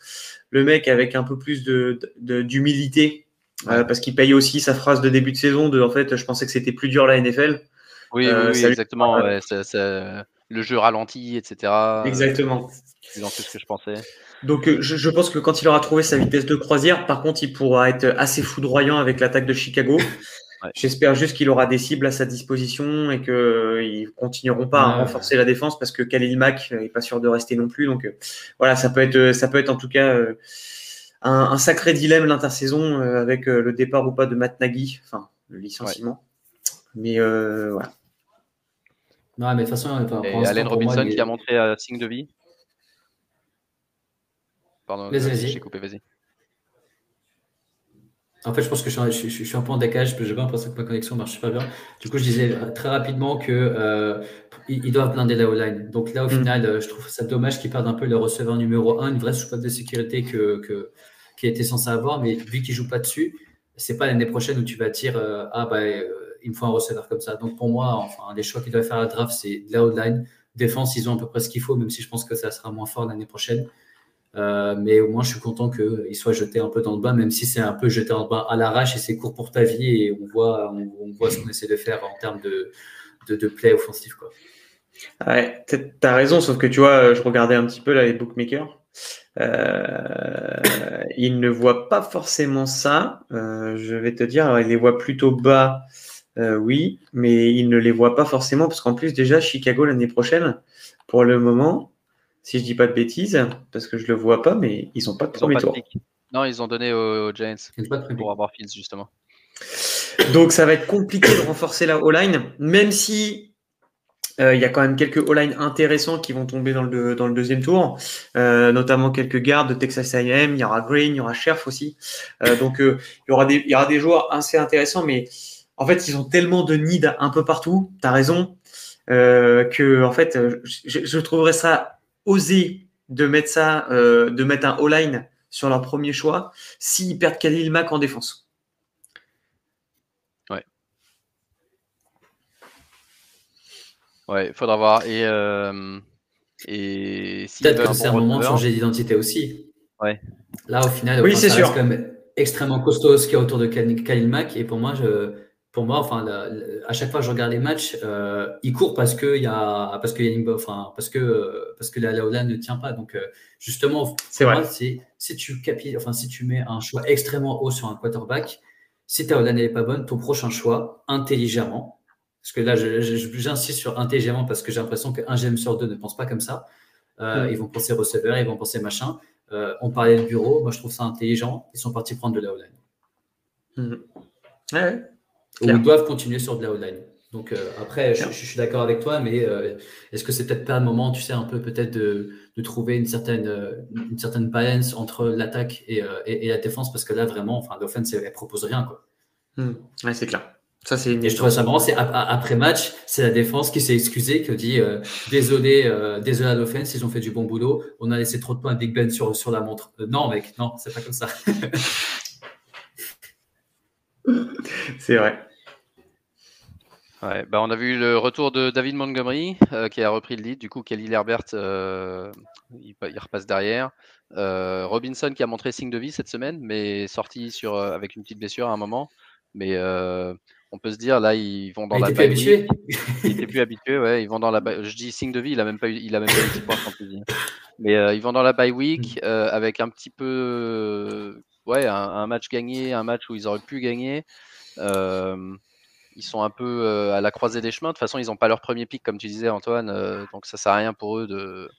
le mec avec un peu plus de, de- d'humilité, euh, parce qu'il paye aussi sa phrase de début de saison de en fait, je pensais que c'était plus dur la NFL. Oui, Euh, oui, lui- exactement. ouais, c'est- le jeu ralenti, etc. Exactement. C'est ce que je pensais. Donc, euh, je, je pense que quand il aura trouvé sa vitesse de croisière, par contre, il pourra être assez foudroyant avec l'attaque de Chicago. Ouais. J'espère juste qu'il aura des cibles à sa disposition et qu'ils continueront pas à renforcer la défense parce que Khalil Mack n'est pas sûr de rester non plus. Donc, euh, voilà, ça peut être, ça peut être en tout cas euh, un, un sacré dilemme l'intersaison euh, avec euh, le départ ou pas de Matt Nagy, enfin, le licenciement. Mais euh, voilà. Non, mais de toute façon, enfin, Et Allen moi, Robinson il qui a montré un signe de vie? Pardon, Vas-y, euh, vas-y. j'ai coupé, vas-y. En fait, je pense que je suis, je un peu en décalage, parce que j'ai pas l'impression que ma connexion marche super bien. Du coup, je disais très rapidement que euh, ils doivent blinder la O-line. Donc là, au Mm. final, euh, je trouve ça dommage qu'ils perdent un peu le receveur numéro 1, une vraie soupape de sécurité que, que, qui était censé avoir, mais vu qu'ils jouent pas dessus, c'est pas l'année prochaine où tu vas dire euh, ah bah euh, il me faut un receveur comme ça. Donc pour moi, enfin, les choix qu'ils doivent faire à la draft, c'est de la O-line. Défense, ils ont à peu près ce qu'il faut, même si je pense que ça sera moins fort l'année prochaine. Euh, mais au moins, je suis content qu'il soit jeté un peu dans le bain, même si c'est un peu jeté dans le bain à l'arrache et c'est court pour ta vie et on voit, on, voit ce qu'on essaie de faire en termes de, de, de play offensif. Quoi. Ouais, t'as- raison, sauf que tu vois, je regardais un petit peu les bookmakers. Euh, ils ne voient pas forcément ça. Euh, je vais te dire, ils les voient plutôt bas, euh, oui, mais ils ne les voient pas forcément parce qu'en plus, déjà, Chicago l'année prochaine, pour le moment, si je dis pas de bêtises, parce que je le vois pas, mais ils ont pas de Ils premier pas tour. Non, ils ont donné aux, aux Giants pour avoir Fields, justement. Donc ça va être compliqué de renforcer la O-line, même si euh, il y a quand même quelques O-line intéressants qui vont tomber dans le, dans le deuxième tour, euh, notamment quelques gardes de Texas A&M, il y aura Green, il y aura Scherf aussi. Euh, donc euh, il, y aura des, il y aura des joueurs assez intéressants, mais en fait ils ont tellement de need un peu partout, tu as raison, euh, que en fait je, je trouverais ça osé de mettre ça, euh, de mettre un O-line sur leur premier choix s'ils perdent Khalil Mack en défense. Ouais, faudra voir. Et, euh, et Peut-être que un c'est bon un moment de changer d'identité aussi. Ouais. Là, au final, Oui, enfin, c'est sûr. quand même extrêmement costaud ce qu'il y a autour de Khalil Khalil Mack. Et pour moi, je, pour moi enfin, la- la- à chaque fois que je regarde les matchs, euh, il court parce que il y a, parce que, il y a une- enfin, parce que, euh, parce que la, la O-line ne tient pas. Donc, euh, justement, C'est vrai. c'est si tu capi- enfin, si tu mets un choix extrêmement haut sur un quarterback, si ta O-line n'est pas bonne, ton prochain choix, intelligemment, parce que là, j'insiste sur intelligemment parce que j'ai l'impression qu'un GM sur deux ne pense pas comme ça. Euh, Mm. Ils vont penser receveur, ils vont penser machin. On parlait de bureau, moi je trouve ça intelligent. Ils sont partis prendre de la O-line. Mhm. Ouais, Ou Clair. ils doivent continuer sur de la O-line. Donc euh, après, je, suis d'accord avec toi, mais euh, est-ce que c'est peut-être pas un moment, tu sais, un peu peut-être de, trouver une certaine, euh, une certaine balance entre l'attaque et, et, la défense? Parce que là, vraiment, enfin, l'offense, elle, propose rien. Quoi. Hmm. Ouais, c'est clair. Ça, c'est Et je trouve ça marrant, c'est après match, c'est la défense qui s'est excusée, qui dit désolé, désolé à l'offense, ils ont fait du bon boulot, on a laissé trop de points à Big Ben sur, sur la montre. non, mec, non, c'est pas comme ça. c'est vrai. Ouais, bah on a vu le retour de David Montgomery euh, qui a repris le lead. Du coup, Kelly Herbert, euh, il, repasse derrière. Euh, Robinson qui a montré signe de vie cette semaine, mais sorti sur, avec une petite blessure à un moment. Mais on peut se dire, là, ils vont dans la bye week. Il était plus habitué, ouais. Ils vont dans la Je dis signe de vie, il a même pas eu, il a même pas eu de points Mais ils vont dans la bye week mm. avec un petit peu, ouais, un, un, match gagné, un match où ils auraient pu gagner ils sont un peu euh, à la croisée des chemins. De toute façon, ils n'ont pas leur premier pic, comme tu disais, Antoine. Euh, donc, ça sert à rien pour eux de,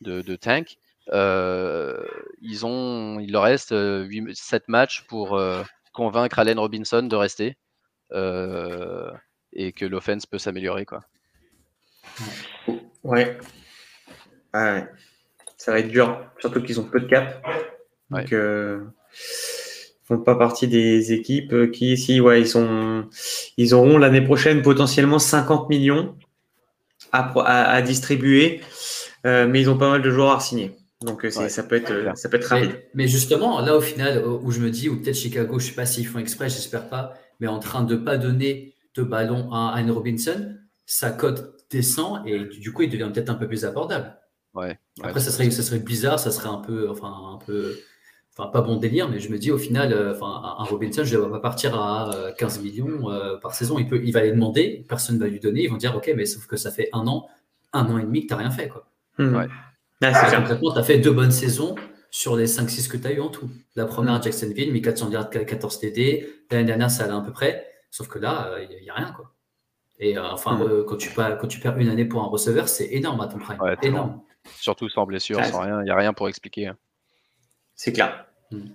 de, tank. Euh, ils ont, il leur reste 8, 7 matchs pour convaincre Allen Robinson de rester et que l'offense peut s'améliorer. Quoi. Ouais. Ça va être dur, surtout qu'ils ont peu de cap. Donc, font pas partie des équipes euh, qui, si, ouais, ils, sont, ils auront l'année prochaine potentiellement 50 millions à, à, distribuer, euh, mais ils ont pas mal de joueurs à signer. Donc euh, ça, peut être, ça peut être rapide. Mais, justement, là au final, où je me dis, ou peut-être Chicago, je sais pas s'ils font exprès, j'espère pas, mais en train de pas donner de ballon à Anne Robinson, sa cote descend et du coup il devient peut-être un peu plus abordable. Ouais, Après, ça serait, ça serait bizarre, ça serait un peu, enfin, un peu enfin pas bon délire, mais je me dis au final, euh, enfin un Robinson, je ne vais pas partir à 15 euh, millions euh, par saison. Il, peut, il va les demander, personne ne va lui donner. Ils vont dire, ok, mais sauf que ça fait un an, un an et demi que tu n'as rien fait. Quoi. Mmh. Ouais. concrètement, tu as fait deux bonnes saisons sur les 5-6 que tu as eu en tout. La première à Jacksonville, 1400 yards, 14 TD. L'année dernière, ça allait à peu près. Sauf que là, il n'y a, rien. Quoi. Et enfin, mmh. quand, tu perds, quand tu perds une année pour un receveur, c'est énorme à ton prime. énorme. Surtout sans blessure, sans rien. Il n'y a rien pour expliquer. Hein. C'est clair. Hmm.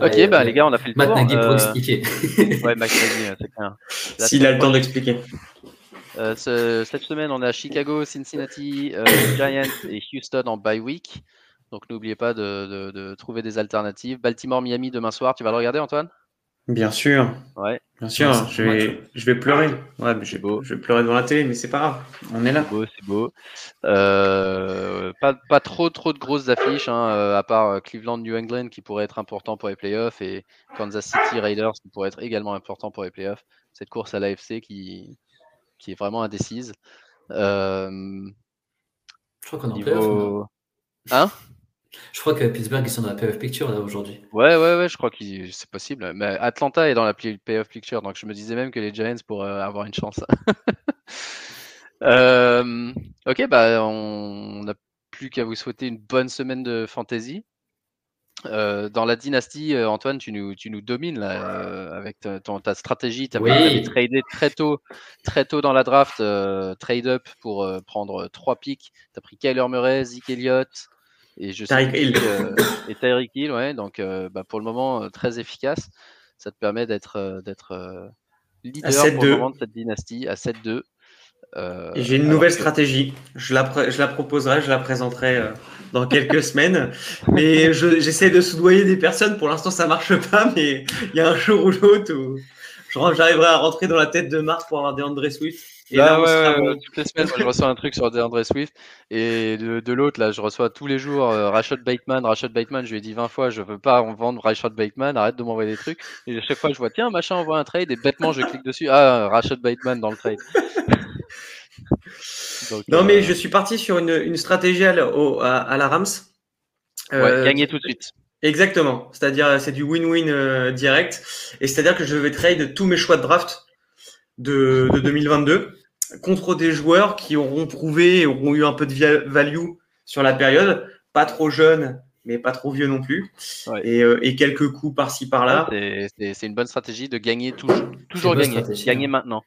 Ok, bah les gars, on a fait le Matt tour. Pour euh, expliquer. ouais, Matt Nagy, c'est clair. S'il a le temps d'expliquer. Euh, cette semaine, on a Chicago, Cincinnati, euh, Giants et Houston en bye week. Donc n'oubliez pas de, de, trouver des alternatives. Baltimore, Miami demain soir. Tu vas le regarder, Antoine? Bien sûr. Ouais. Bien sûr, je vais, je vais pleurer. Ouais, mais je, beau. je vais pleurer devant la télé, mais c'est pas grave. On est là. C'est beau, c'est beau. Euh, pas, pas, trop, trop de grosses affiches, hein, euh, à part euh, Cleveland, New England qui pourrait être important pour les playoffs et Kansas City Raiders qui pourrait être également important pour les playoffs. Cette course à l'AFC qui, qui est vraiment indécise. je crois qu'on est en Hein? Je crois que Pittsburgh, ils sont dans la playoff picture là aujourd'hui. Ouais, ouais, ouais, je crois que c'est possible. Mais Atlanta est dans la playoff picture, donc je me disais même que les Giants pourraient avoir une chance. Euh, ok, bah on n'a plus qu'à vous souhaiter une bonne semaine de fantasy. Euh, dans la dynastie, euh, Antoine, tu nous, tu nous domines là, avec ta, ta stratégie. Tu as, tradé très tôt, très tôt dans la draft, trade up pour prendre trois picks. Tu as pris Kyler Murray, Zeke Elliott, et je Tyreek Hill. Euh, et Tyreek Hill, ouais. Donc, euh, bah, pour le moment, euh, très efficace. Ça te permet d'être d'être leader pour le moment de cette dynastie à 7-2. et j'ai une nouvelle stratégie. Je la, je la proposerai, je la présenterai dans quelques semaines. Mais j'essaie de soudoyer des personnes. Pour l'instant, ça marche pas, mais il y a un jour ou l'autre où j'arriverai à rentrer dans la tête de Marc pour avoir des André Swift. Et là, ouais, toutes les semaines, je reçois un truc sur DeAndre Swift. Et de, l'autre, là, je reçois tous les jours euh, Rashad Bateman. Rashad Bateman, je lui ai dit 20 fois, je veux pas en vendre Rashad Bateman, arrête de m'envoyer des trucs. Et à chaque fois, je vois, tiens, machin envoie un trade. Et bêtement, je clique dessus. Ah, Rashad Bateman dans le trade. non, mais euh, je suis parti sur une, une stratégie à, à, la Rams. Euh, gagner tout de suite. Exactement. C'est-à-dire, c'est du win-win direct. Et c'est-à-dire que je vais trade tous mes choix de draft de, de 2022 contre des joueurs qui auront prouvé et auront eu un peu de value sur la période, pas trop jeunes, mais pas trop vieux non plus, et, euh, et, quelques coups par-ci par-là. c'est une bonne stratégie de gagner toujours, toujours gagner, gagner maintenant.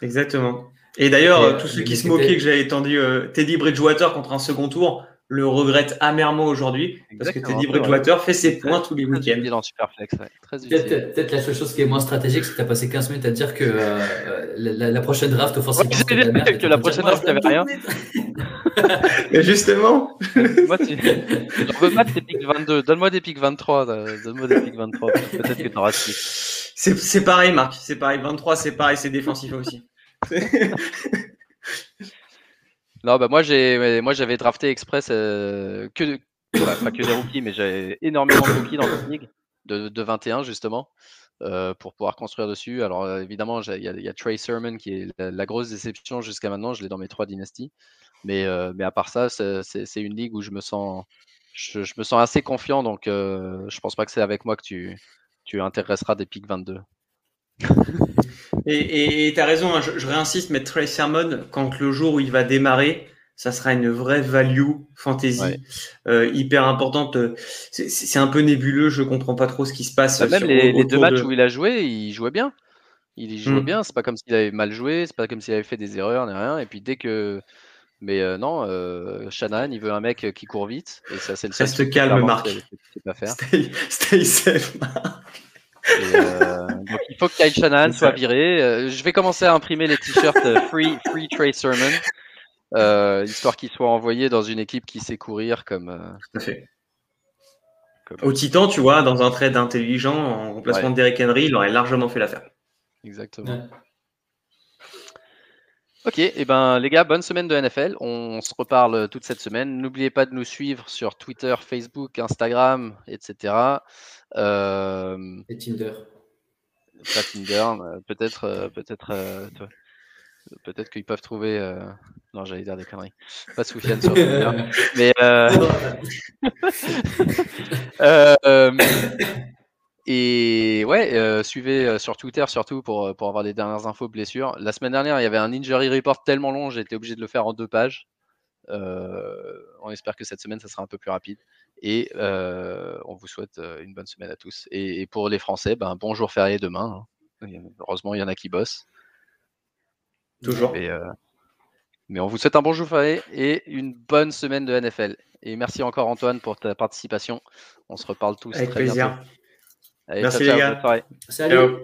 Exactement. Et d'ailleurs, tous ceux qui se moquaient que j'avais tendu euh, Teddy Bridgewater contre un second tour, le regrette amèrement aujourd'hui parce que Teddy Bridgewater fait ses points tous les week-ends. dans Superflex, Peut-être la seule chose qui est moins stratégique, c'est que tu as passé 15 minutes à dire que euh, la, prochaine draft offensive. Que la prochaine draft, il avait rien. Mais justement. Moi, tu... J'en veux pas de tes pics 22. Donne-moi des pics 23. Donne-moi des pics 23. Peut-être que tu auras C'est pareil, Marc. C'est pareil. 23, c'est pareil. C'est défensif aussi. Non, bah moi j'ai, moi j'avais drafté express euh, que, que des rookies, mais j'avais énormément de rookies dans cette ligue de, de 21 justement euh, pour pouvoir construire dessus. Alors euh, évidemment, il y, a Trey Sermon qui est la, grosse déception jusqu'à maintenant. Je l'ai dans mes trois dynasties, mais à part ça, c'est une ligue où je me sens, je, me sens assez confiant. Donc je pense pas que c'est avec moi que tu tu intéresseras des pics 22. Et tu as raison, hein, je, réinsiste, mais Trey Sermon, quand le jour où il va démarrer, ça sera une vraie value fantasy euh, hyper importante. C'est un peu nébuleux, je comprends pas trop ce qui se passe. Bah, même les, deux matchs où il a joué, il jouait bien. Il jouait hmm. bien, c'est pas comme s'il avait mal joué, c'est pas comme s'il avait fait des erreurs, ni rien. Et puis dès que. Mais euh, non, euh, Shannon, il veut un mec qui court vite. Et ça, c'est le Reste calme, Marc. Stay, stay safe, Marc. Euh, donc il faut que Kyle Shanahan soit viré. Euh, je vais commencer à imprimer les t-shirts euh, Free, free Trade Sermon, histoire qu'ils soient envoyés dans une équipe qui sait courir comme. Tout à fait. Au Titan, tu vois, dans un trade intelligent, en remplacement de Derrick Henry, il aurait largement fait l'affaire. Exactement. Ok, et eh ben les gars, bonne semaine de NFL. On se reparle toute cette semaine. N'oubliez pas de nous suivre sur Twitter, Facebook, Instagram, etc. Euh, Et Tinder. Pas Tinder, peut-être, euh, peut-être, euh, peut-être qu'ils peuvent trouver. Non, j'allais dire des conneries. Pas Soufiane sur Tinder, mais. Et ouais, suivez sur Twitter surtout pour, pour avoir les dernières infos blessures. La semaine dernière, il y avait un injury report tellement long, j'ai été obligé de le faire en deux pages. on espère que cette semaine, ça sera un peu plus rapide. Et on vous souhaite une bonne semaine à tous. Et, pour les Français, ben, bonjour férié demain. Hein. Heureusement, il y en a qui bossent. Toujours. mais on vous souhaite un bon jour férié et une bonne semaine de NFL. Et merci encore Antoine pour ta participation. On se reparle tous Avec très plaisir. bientôt. Allez, merci les gars. Salut.